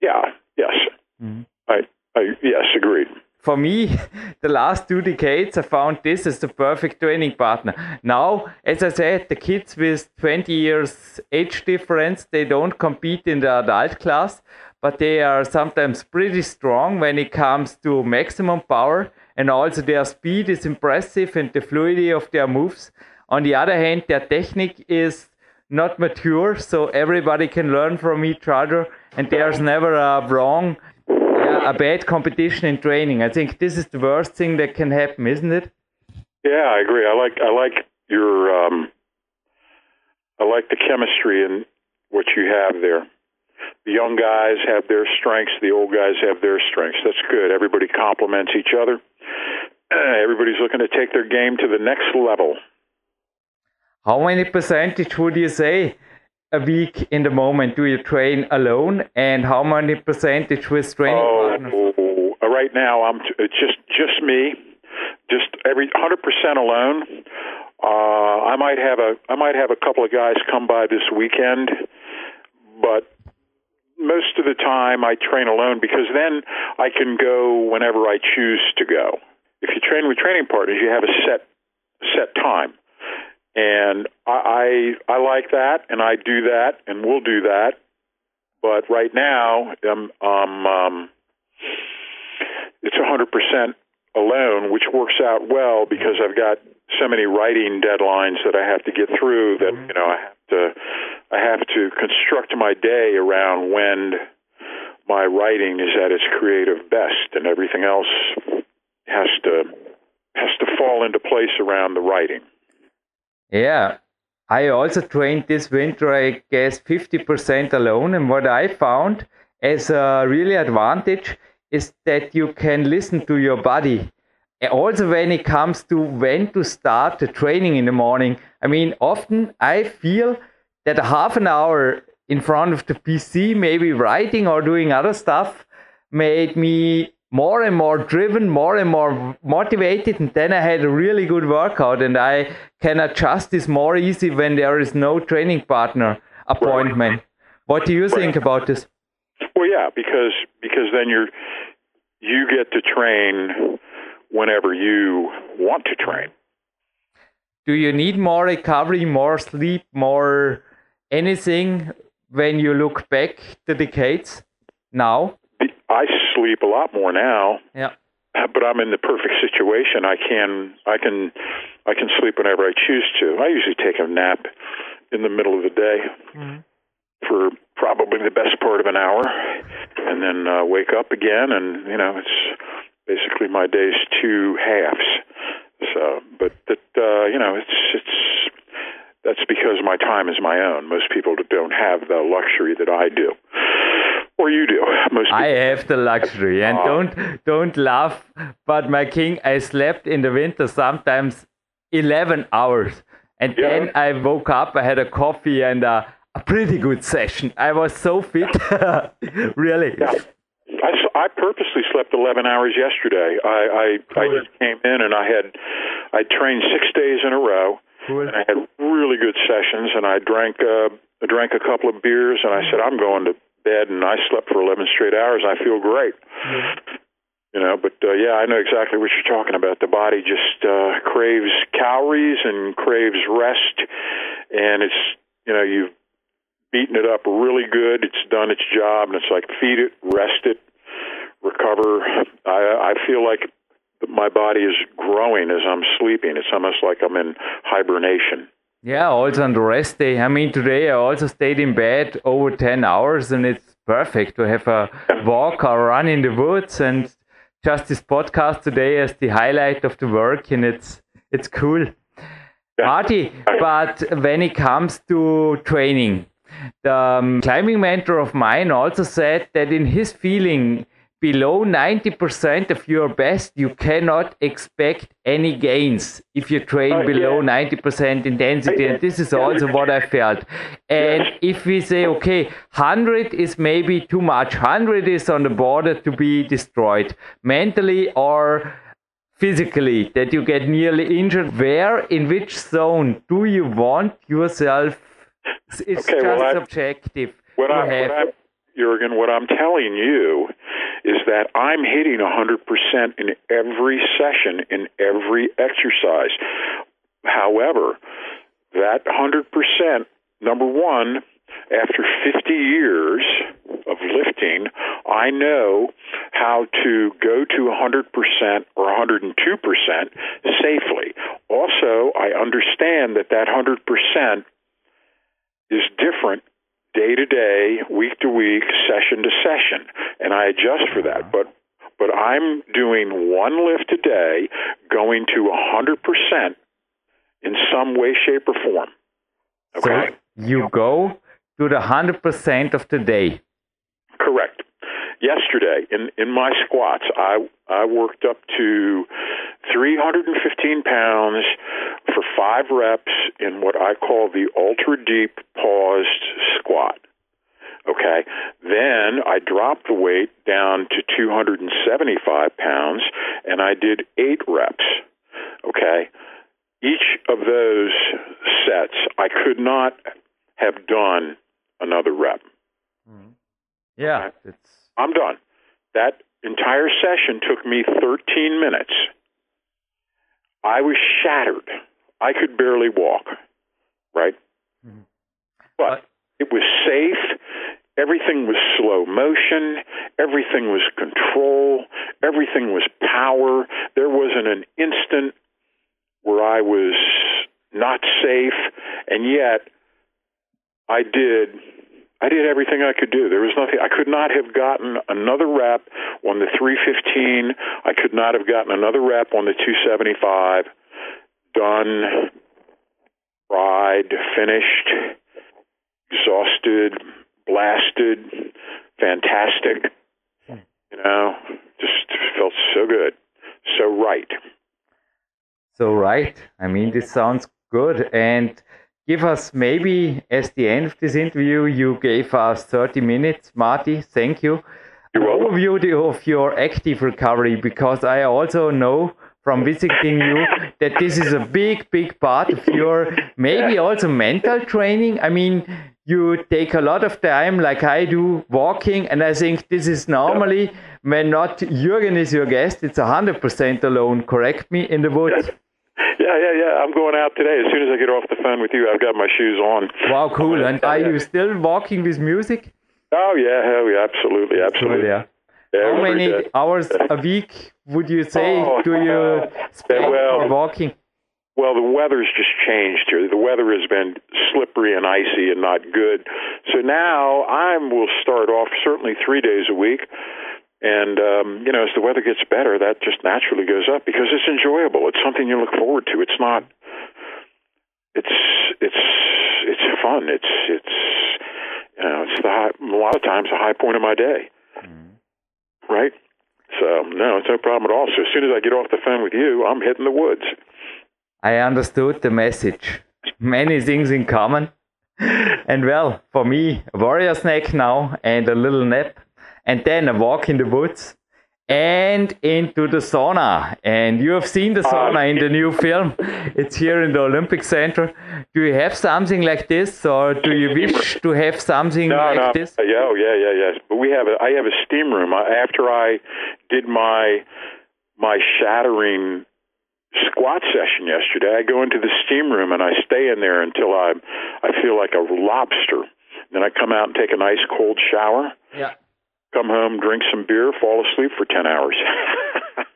yeah. Yes. Mm-hmm. I, I yes, agreed. For me, *laughs* the last two decades, I found this as the perfect training partner. Now, as I said, the kids with 20 years age difference, they don't compete in the adult class, but they are sometimes pretty strong when it comes to maximum power, and also their speed is impressive and the fluidity of their moves. On the other hand, their technique is not mature, so everybody can learn from each other, and there's never a wrong, yeah, a bad competition in training. I think this is the worst thing that can happen, isn't it? Yeah, I agree. I like I like your um, I like the chemistry and what you have there. The young guys have their strengths, the old guys have their strengths. That's good. Everybody complements each other. *clears throat* Everybody's looking to take their game to the next level. How many percentage would you say a week in the moment do you train alone, and how many percentage with training oh, partners? Oh, right now, I'm t- it's just just me, just every hundred percent alone. Uh, I might have a I might have a couple of guys come by this weekend, but most of the time I train alone because then I can go whenever I choose to go. If you train with training partners, you have a set set time and I, I I like that, and I do that, and we'll do that. But right now, um, um, um it's 100% alone, which works out well because I've got so many writing deadlines that I have to get through that mm-hmm. you know I have to I have to construct my day around when my writing is at its creative best, and everything else has to has to fall into place around the writing. Yeah, I also trained this winter, I guess, 50% alone. And what I found as a really advantage is that you can listen to your body. Also, when it comes to when to start the training in the morning, I mean, often I feel that half an hour in front of the PC, maybe writing or doing other stuff, made me more and more driven, more and more motivated, and then I had a really good workout, and I can adjust this more easy when there is no training partner appointment. What do you think about this? Well, yeah, because because then you're you get to train whenever you want to train. Do you need more recovery, more sleep, more anything when you look back the decades now? Sleep a lot more now. Yeah. But I'm in the perfect situation. I can I can I can sleep whenever I choose to. I usually take a nap in the middle of the day mm-hmm. for probably the best part of an hour, and then uh, wake up again. And you know, it's basically my day's two halves. So, but that uh, you know, it's it's that's because my time is my own. Most people don't have the luxury that I do or you do. Most I have the luxury, and uh, don't don't laugh. But my king, I slept in the winter sometimes eleven hours, and yeah. then I woke up. I had a coffee and a, a pretty good session. I was so fit, *laughs* really. Yeah. I, I purposely slept 11 hours yesterday. I I. I just came in and I had I trained six days in a row. And I had really good sessions. And I drank uh, I drank a couple of beers, and I said I'm going to bed and I slept for 11 straight hours. and I feel great. Mm-hmm. You know, but uh, yeah, I know exactly what you're talking about. The body just uh, craves calories and craves rest, and it's you know you've beaten it up really good. It's done its job, and it's like feed it, rest it, recover. I, I feel like my body is growing as I'm sleeping. It's almost like I'm in hibernation. Yeah, also on the rest day. I mean, today I also stayed in bed over 10 hours and it's perfect to have a walk or run in the woods and just this podcast today as the highlight of the work and it's it's cool. Yeah. Marty, but when it comes to training, the um, climbing mentor of mine also said that in his feeling, below 90% of your best, you cannot expect any gains if you train uh, below yeah. 90% intensity. And this is also what I felt. And if we say, okay, 100 is maybe too much, 100 is on the border to be destroyed mentally or physically, that you get nearly injured, where, in which zone do you want yourself? It's okay, just well, subjective. What, I, what I'm, Jurgen, what I'm telling you is that I'm hitting 100% in every session, in every exercise. However, that 100%, number one, after 50 years of lifting, I know how to go to 100% or 102% safely. Also, I understand that that 100% is different day to day, week to week, session to session, and I adjust for that. But but I'm doing one lift a day, going to a 100% in some way, shape, or form. Okay. So you go to the 100% of the day. Correct. Yesterday, in, in my squats, I, I worked up to 315 pounds for five reps in what I call the ultra deep paused squat. Okay. Then I dropped the weight down to 275 pounds and I did eight reps. Okay. Each of those sets, I could not have done another rep. Mm-hmm. Yeah. Okay? I'm done. That entire session took me 13 minutes. I was shattered. I could barely walk, right? Mm-hmm. But it was safe. Everything was slow motion. Everything was control. Everything was power. There wasn't an instant where I was not safe. And yet, I did I did everything I could do. There was nothing. I could not have gotten another rep on the 315. I could not have gotten another rep on the 275. Done, ride, finished, exhausted, blasted, fantastic. Hmm. You know, just felt so good, so right. So right. I mean, this sounds good. And give us maybe as the end of this interview, you gave us 30 minutes, Marty. Thank you. An overview of your active recovery because I also know from visiting you that this is a big, big part of your maybe also mental training. I mean, you take a lot of time, like I do, walking, and I think this is normally when not Jürgen is your guest, it's 100% alone. Correct me in the woods. *laughs* Yeah, yeah, yeah. I'm going out today. As soon as I get off the phone with you, I've got my shoes on. Wow, cool. And are you still walking with music? Oh yeah, hell yeah, absolutely, absolutely. Yeah. How many hours a *laughs* week would you say oh, do you *laughs* spend well, walking? Well, the weather's just changed here. The weather has been slippery and icy and not good. So now I will start off certainly three days a week. And um, you know, as the weather gets better, that just naturally goes up because it's enjoyable. It's something you look forward to. It's not. It's it's it's fun. It's it's you know, it's the high, a lot of times the high point of my day. Right? So no, it's no problem at all. So as soon as I get off the phone with you, I'm hitting the woods. I understood the message. Many things in common. And well, for me, a warrior snack now and a little nap and then a walk in the woods and into the sauna. And you have seen the ah, sauna in the new film. It's here in the Olympic Center. Do you have something like this, or do you *laughs* wish to have something no, like no. this? Yeah, oh, yeah, yeah, yeah. But we have a, I have a steam room. After I did my my shattering squat session yesterday, I go into the steam room and I stay in there until I I feel like a lobster. Then I come out and take a nice cold shower. Yeah come home, drink some beer, fall asleep for 10 hours. *laughs*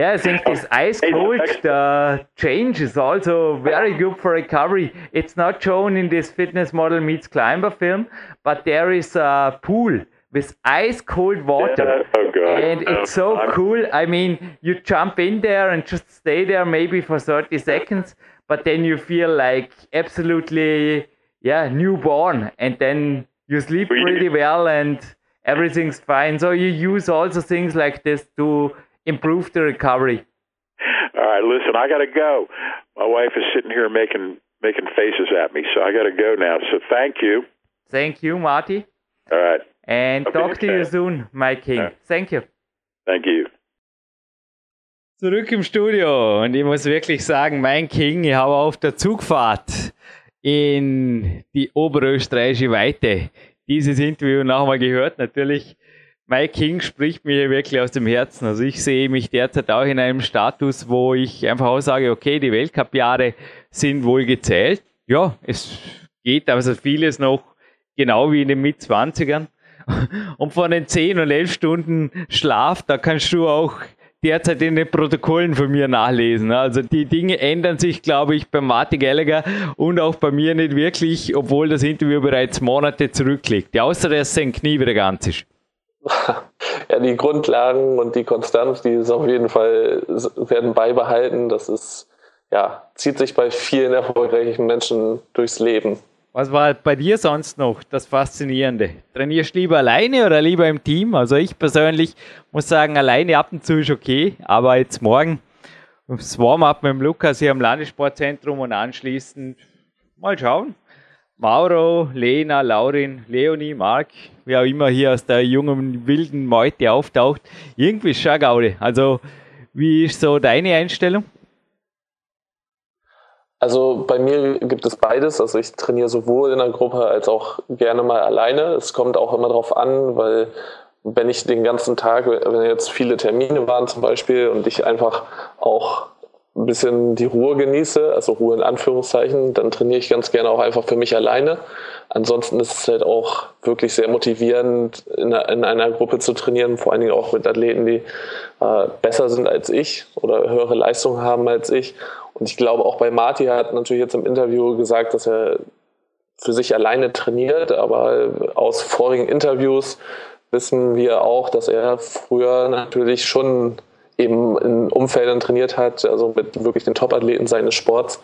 yeah, I think this ice cold uh, change is also very good for recovery. It's not shown in this fitness model meets climber film, but there is a pool with ice cold water. Yeah, oh and it's so I'm... cool. I mean, you jump in there and just stay there maybe for 30 seconds, but then you feel like absolutely, yeah, newborn. And then you sleep pretty well and everything's fine. So you use also things like this to improve the recovery. All right, listen, I got to go. My wife is sitting here making making faces at me, so I got to go now. So thank you. Thank you, Marty. All right. And okay, talk to you soon, my king. Yeah. Thank you. Thank you. Zurück im Studio und ich muss wirklich sagen, mein King, ich habe auf der Zugfahrt in die oberösterreichische Weite dieses Interview nochmal gehört. Natürlich, Mike King spricht mir wirklich aus dem Herzen. Also ich sehe mich derzeit auch in einem Status, wo ich einfach auch sage, okay, die Weltcup-Jahre sind wohl gezählt. Ja, es geht also vieles noch genau wie in den Mitzwanzigern. *laughs* Und von den 10 und 11 Stunden Schlaf, da kannst du auch derzeit in den Protokollen von mir nachlesen. Also die Dinge ändern sich, glaube ich, bei Martin Gallagher und auch bei mir nicht wirklich, obwohl das Interview bereits Monate zurückliegt. Ja, außer dass sein Knie wieder ganz ist. *laughs* Ja, die Grundlagen und die Konstanz, die ist auf jeden Fall werden beibehalten. Das ist ja zieht sich bei vielen erfolgreichen Menschen durchs Leben. Was war bei dir sonst noch das Faszinierende? Trainierst du lieber alleine oder lieber im Team? Also ich persönlich muss sagen, alleine ab und zu ist okay, aber jetzt morgen das Warm-up mit dem Lukas hier am Landessportzentrum und anschließend mal schauen. Mauro, Lena, Laurin, Leonie, Marc, wer auch immer hier aus der jungen, wilden Meute auftaucht, irgendwie ist schon Gaude. Also wie ist so deine Einstellung? Also bei mir gibt es beides. Also ich trainiere sowohl in der Gruppe als auch gerne mal alleine. Es kommt auch immer darauf an, weil wenn ich den ganzen Tag, wenn jetzt viele Termine waren zum Beispiel und ich einfach auch ein bisschen die Ruhe genieße, also Ruhe in Anführungszeichen, dann trainiere ich ganz gerne auch einfach für mich alleine. Ansonsten ist es halt auch wirklich sehr motivierend, in einer, Gruppe zu trainieren, vor allen Dingen auch mit Athleten, die äh, besser sind als ich oder höhere Leistungen haben als ich. Und ich glaube, auch bei Marty hat natürlich jetzt im Interview gesagt, dass er für sich alleine trainiert, aber aus vorigen Interviews wissen wir auch, dass er früher natürlich schon eben in Umfeldern trainiert hat, also mit wirklich den Top-Athleten seines Sports.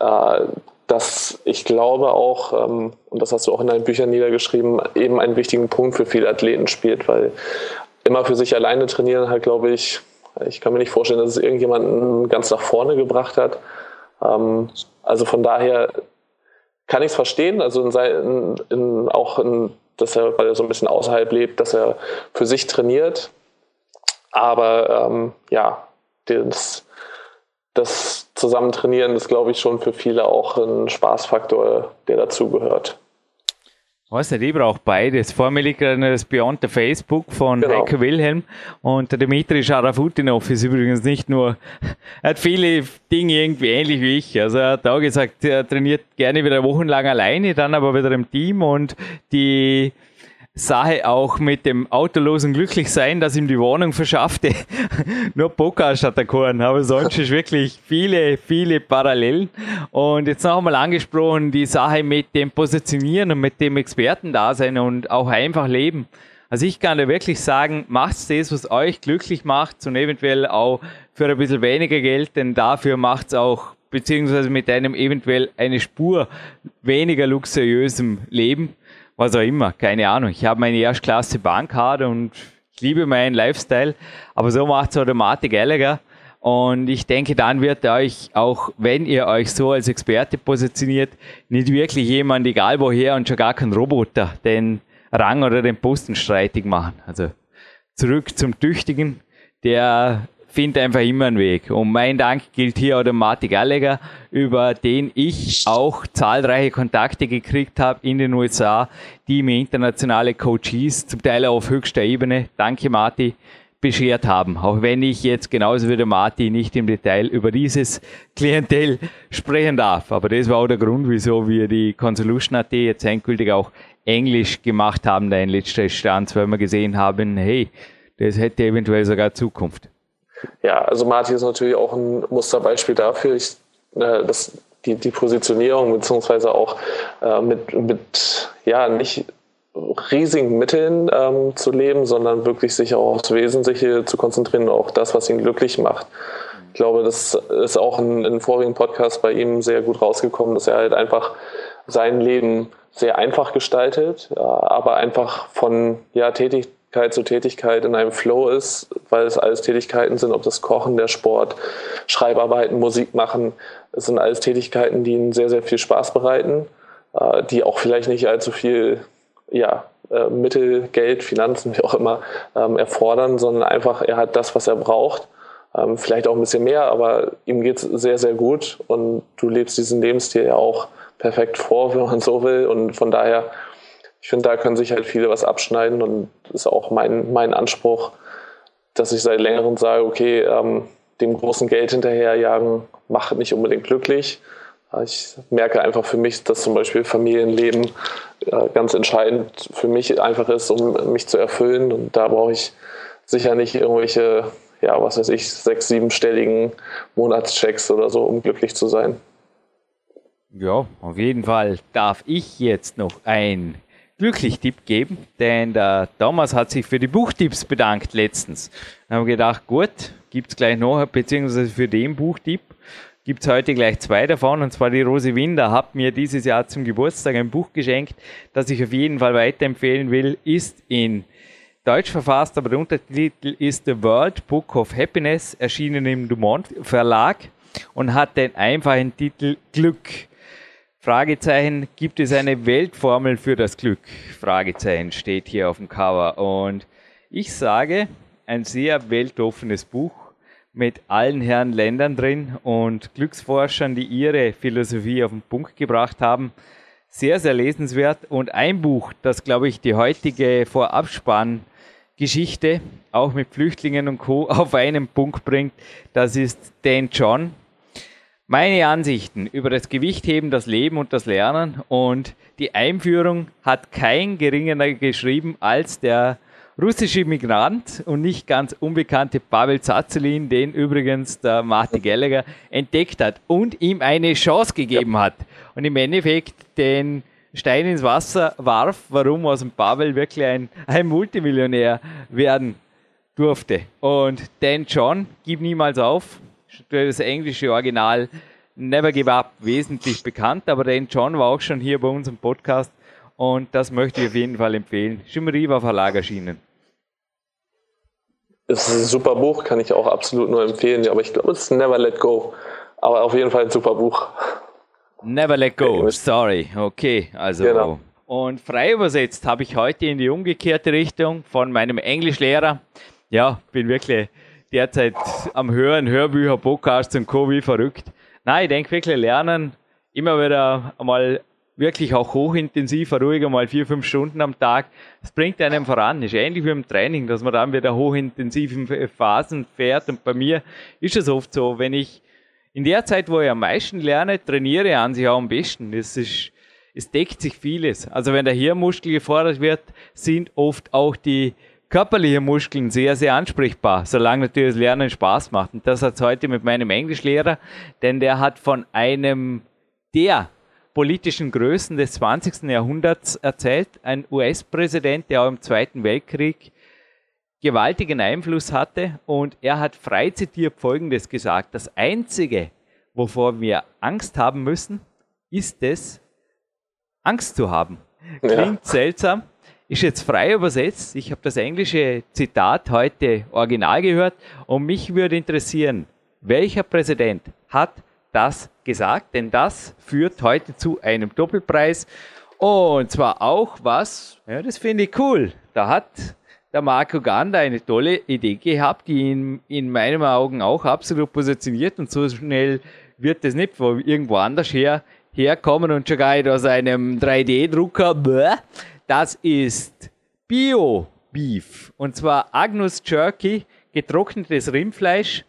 Äh, dass ich glaube auch, ähm, und das hast du auch in deinen Büchern niedergeschrieben, eben einen wichtigen Punkt für viele Athleten spielt, weil immer für sich alleine trainieren halt, glaube ich, ich kann mir nicht vorstellen, dass es irgendjemanden ganz nach vorne gebracht hat. Ähm, also von daher kann ich es verstehen, also in in, auch in, dass er, weil er so ein bisschen außerhalb lebt, dass er für sich trainiert. Aber ähm, ja, das, das Zusammentrainieren ist, glaube ich, schon für viele auch ein Spaßfaktor, der dazugehört. Weiß nicht, ich brauche beides. Vor mir liegt das Beyond the Facebook von genau. Heike Wilhelm und der Dimitri Scharafutinov ist übrigens nicht nur, er hat viele Dinge irgendwie ähnlich wie ich. Also er hat auch gesagt, er trainiert gerne wieder wochenlang alleine, dann aber wieder im Team und die Sache auch mit dem autolosen Glücklichsein, das ihm die Wohnung verschaffte. *laughs* Nur Podcast hat er keinen, aber sonst ist wirklich viele, viele Parallelen. Und jetzt noch einmal angesprochen, die Sache mit dem Positionieren und mit dem Expertendasein und auch einfach leben. Also ich kann dir wirklich sagen, macht das, was euch glücklich macht und eventuell auch für ein bisschen weniger Geld, denn dafür macht es auch beziehungsweise mit einem eventuell eine Spur weniger luxuriösem Leben was auch immer, keine Ahnung. Ich habe meine Erstklasse Bankkarte und ich liebe meinen Lifestyle, aber so macht es Automatik Gallagher. Und ich denke, dann wird euch auch, wenn ihr euch so als Experte positioniert, nicht wirklich jemand, egal woher und schon gar kein Roboter, den Rang oder den Posten streitig machen. Also zurück zum Tüchtigen, der finde einfach immer einen Weg. Und mein Dank gilt hier auch dem Martin Gallagher, über den ich auch zahlreiche Kontakte gekriegt habe in den USA, die mir internationale Coaches, zum Teil auf höchster Ebene, danke Martin, beschert haben. Auch wenn ich jetzt genauso wie der Martin nicht im Detail über dieses Klientel sprechen darf. Aber das war auch der Grund, wieso wir die Consolution AT jetzt endgültig auch Englisch gemacht haben, da in letzter Instanz, weil wir gesehen haben, hey, das hätte eventuell sogar Zukunft. Ja, also Martin ist natürlich auch ein Musterbeispiel dafür, ich, äh, dass die, die Positionierung beziehungsweise auch äh, mit, mit ja nicht riesigen Mitteln ähm, zu leben, sondern wirklich sich auch aufs Wesentliche zu konzentrieren und auch das, was ihn glücklich macht. Ich glaube, das ist auch in, in vorigen Podcast bei ihm sehr gut rausgekommen, dass er halt einfach sein Leben sehr einfach gestaltet, aber einfach von ja, tätig, Tätigkeit zu Tätigkeit in einem Flow ist, weil es alles Tätigkeiten sind, ob das Kochen, der Sport, Schreibarbeiten, Musik machen. Es sind alles Tätigkeiten, die ihnen sehr, sehr viel Spaß bereiten, äh, die auch vielleicht nicht allzu viel ja, äh, Mittel, Geld, Finanzen, wie auch immer, ähm, erfordern, sondern einfach, er hat das, was er braucht. Ähm, vielleicht auch ein bisschen mehr, aber ihm geht es sehr, sehr gut und du lebst diesen Lebensstil ja auch perfekt vor, *laughs* wenn man so will. Und von daher ich finde, da können sich halt viele was abschneiden und ist auch mein, mein Anspruch, dass ich seit längerem sage, okay, ähm, dem großen Geld hinterherjagen macht nicht unbedingt glücklich. Ich merke einfach für mich, dass zum Beispiel Familienleben äh, ganz entscheidend für mich einfach ist, um mich zu erfüllen. Und da brauche ich sicher nicht irgendwelche, ja, was weiß ich, sechs, siebenstelligen Monatschecks oder so, um glücklich zu sein. Ja, auf jeden Fall darf ich jetzt noch ein Glücklich-Tipp geben, denn der Thomas hat sich für die Buchtipps bedankt letztens. Dann haben wir gedacht, gut, gibt es gleich noch, beziehungsweise für den Buchtipp gibt es heute gleich zwei davon, und zwar die Rose Winder hat mir dieses Jahr zum Geburtstag ein Buch geschenkt, das ich auf jeden Fall weiterempfehlen will, ist in Deutsch verfasst, aber der Untertitel ist The World Book of Happiness, erschienen im Dumont Verlag und hat den einfachen Titel Glück. Fragezeichen, gibt es eine Weltformel für das Glück? Fragezeichen steht hier auf dem Cover. Und ich sage, ein sehr weltoffenes Buch mit allen Herren Ländern drin und Glücksforschern, die ihre Philosophie auf den Punkt gebracht haben. Sehr, sehr lesenswert und ein Buch, das, glaube ich, die heutige Vorabspann-Geschichte auch mit Flüchtlingen und Co. *laughs* auf einen Punkt bringt. Das ist Dan John, meine Ansichten über das Gewichtheben, das Leben und das Lernen und die Einführung hat kein geringerer geschrieben als der russische Migrant und nicht ganz unbekannte Pavel Zazelin, den übrigens der Martin Gallagher entdeckt hat und ihm eine Chance gegeben hat und im Endeffekt den Stein ins Wasser warf, warum aus dem Pavel wirklich ein, ein Multimillionär werden durfte. Und Dan John, gib niemals auf, das englische Original Never Give Up, wesentlich bekannt, aber Dan John war auch schon hier bei uns im Podcast und das möchte ich auf jeden Fall empfehlen. Shimriva Verlag erschienen. Das ist ein super Buch, kann ich auch absolut nur empfehlen, aber ich glaube, es ist Never Let Go. Aber auf jeden Fall ein super Buch. Never Let Go, sorry. Okay, also. Genau. Und frei übersetzt habe ich heute in die umgekehrte Richtung von meinem Englischlehrer. Ja, bin wirklich derzeit am Hören, Hörbücher, Podcasts und Co. wie verrückt. Nein, ich denke wirklich lernen, immer wieder einmal wirklich auch hochintensiv, ruhig einmal vier, fünf Stunden am Tag. Das bringt einem voran. Ist ähnlich wie im Training, dass man dann wieder hochintensiv in Phasen fährt. Und bei mir ist es oft so, wenn ich in der Zeit, wo ich am meisten lerne, trainiere an sich auch am besten. Es ist, es deckt sich vieles. Also wenn der Hirnmuskel gefordert wird, sind oft auch die körperlichen Muskeln sehr, sehr ansprechbar, solange natürlich das Lernen Spaß macht. Und das hat heute mit meinem Englischlehrer, denn der hat von einem der politischen Größen des 20. Jahrhunderts erzählt. Ein US-Präsident, der auch im Zweiten Weltkrieg gewaltigen Einfluss hatte. Und er hat frei zitiert Folgendes gesagt. Das Einzige, wovor wir Angst haben müssen, ist es, Angst zu haben. Klingt ja. seltsam, ist jetzt frei übersetzt. Ich habe das englische Zitat heute original gehört und mich würde interessieren, welcher Präsident hat das gesagt, denn das führt heute zu einem Doppelpreis. Und zwar auch was, ja, das finde ich cool. Da hat der Marco Ganda eine tolle Idee gehabt, die ihn in meinen Augen auch absolut positioniert und so schnell wird das nicht von irgendwo anders her herkommen und schon gar nicht aus einem 3D-Drucker. Das ist Bio-Beef und zwar Agnus Jerky, getrocknetes Rindfleisch,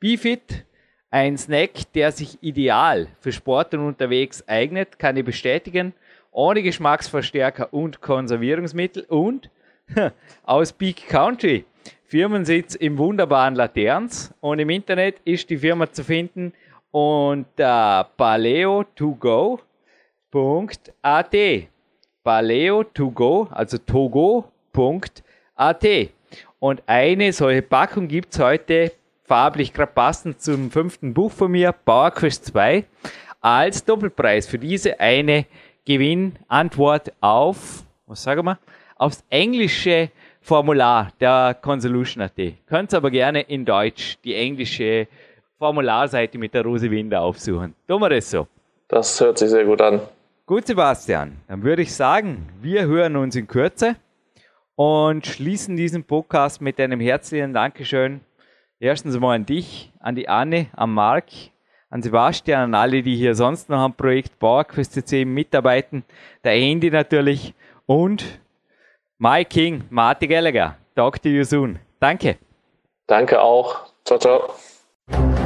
Beefit, ein Snack, der sich ideal für Sportler unterwegs eignet, kann ich bestätigen. Ohne Geschmacksverstärker und Konservierungsmittel und *laughs* aus Peak Country. Firmensitz im wunderbaren Laterns und im Internet ist die Firma zu finden unter paleo2go.at. Paleo2go, also togo.at. Und eine solche Packung gibt es heute farblich gerade passend zum fünften Buch von mir, Power Quest 2, als Doppelpreis für diese eine Gewinnantwort auf, was sagen wir, aufs englische Formular der Consolution.at. Könnt aber gerne in Deutsch die englische Formularseite mit der Rose Winder aufsuchen. Tun wir das so. Das hört sich sehr gut an. Gut, Sebastian. Dann würde ich sagen, wir hören uns in Kürze und schließen diesen Podcast mit einem herzlichen Dankeschön Erstens einmal an dich, an die Anne, an Marc, an Sebastian, an alle, die hier sonst noch am Projekt Bauerquest CC mitarbeiten, der Andy natürlich und Mike King, Martin Gallagher. Talk to you soon. Danke. Danke auch. Ciao, ciao.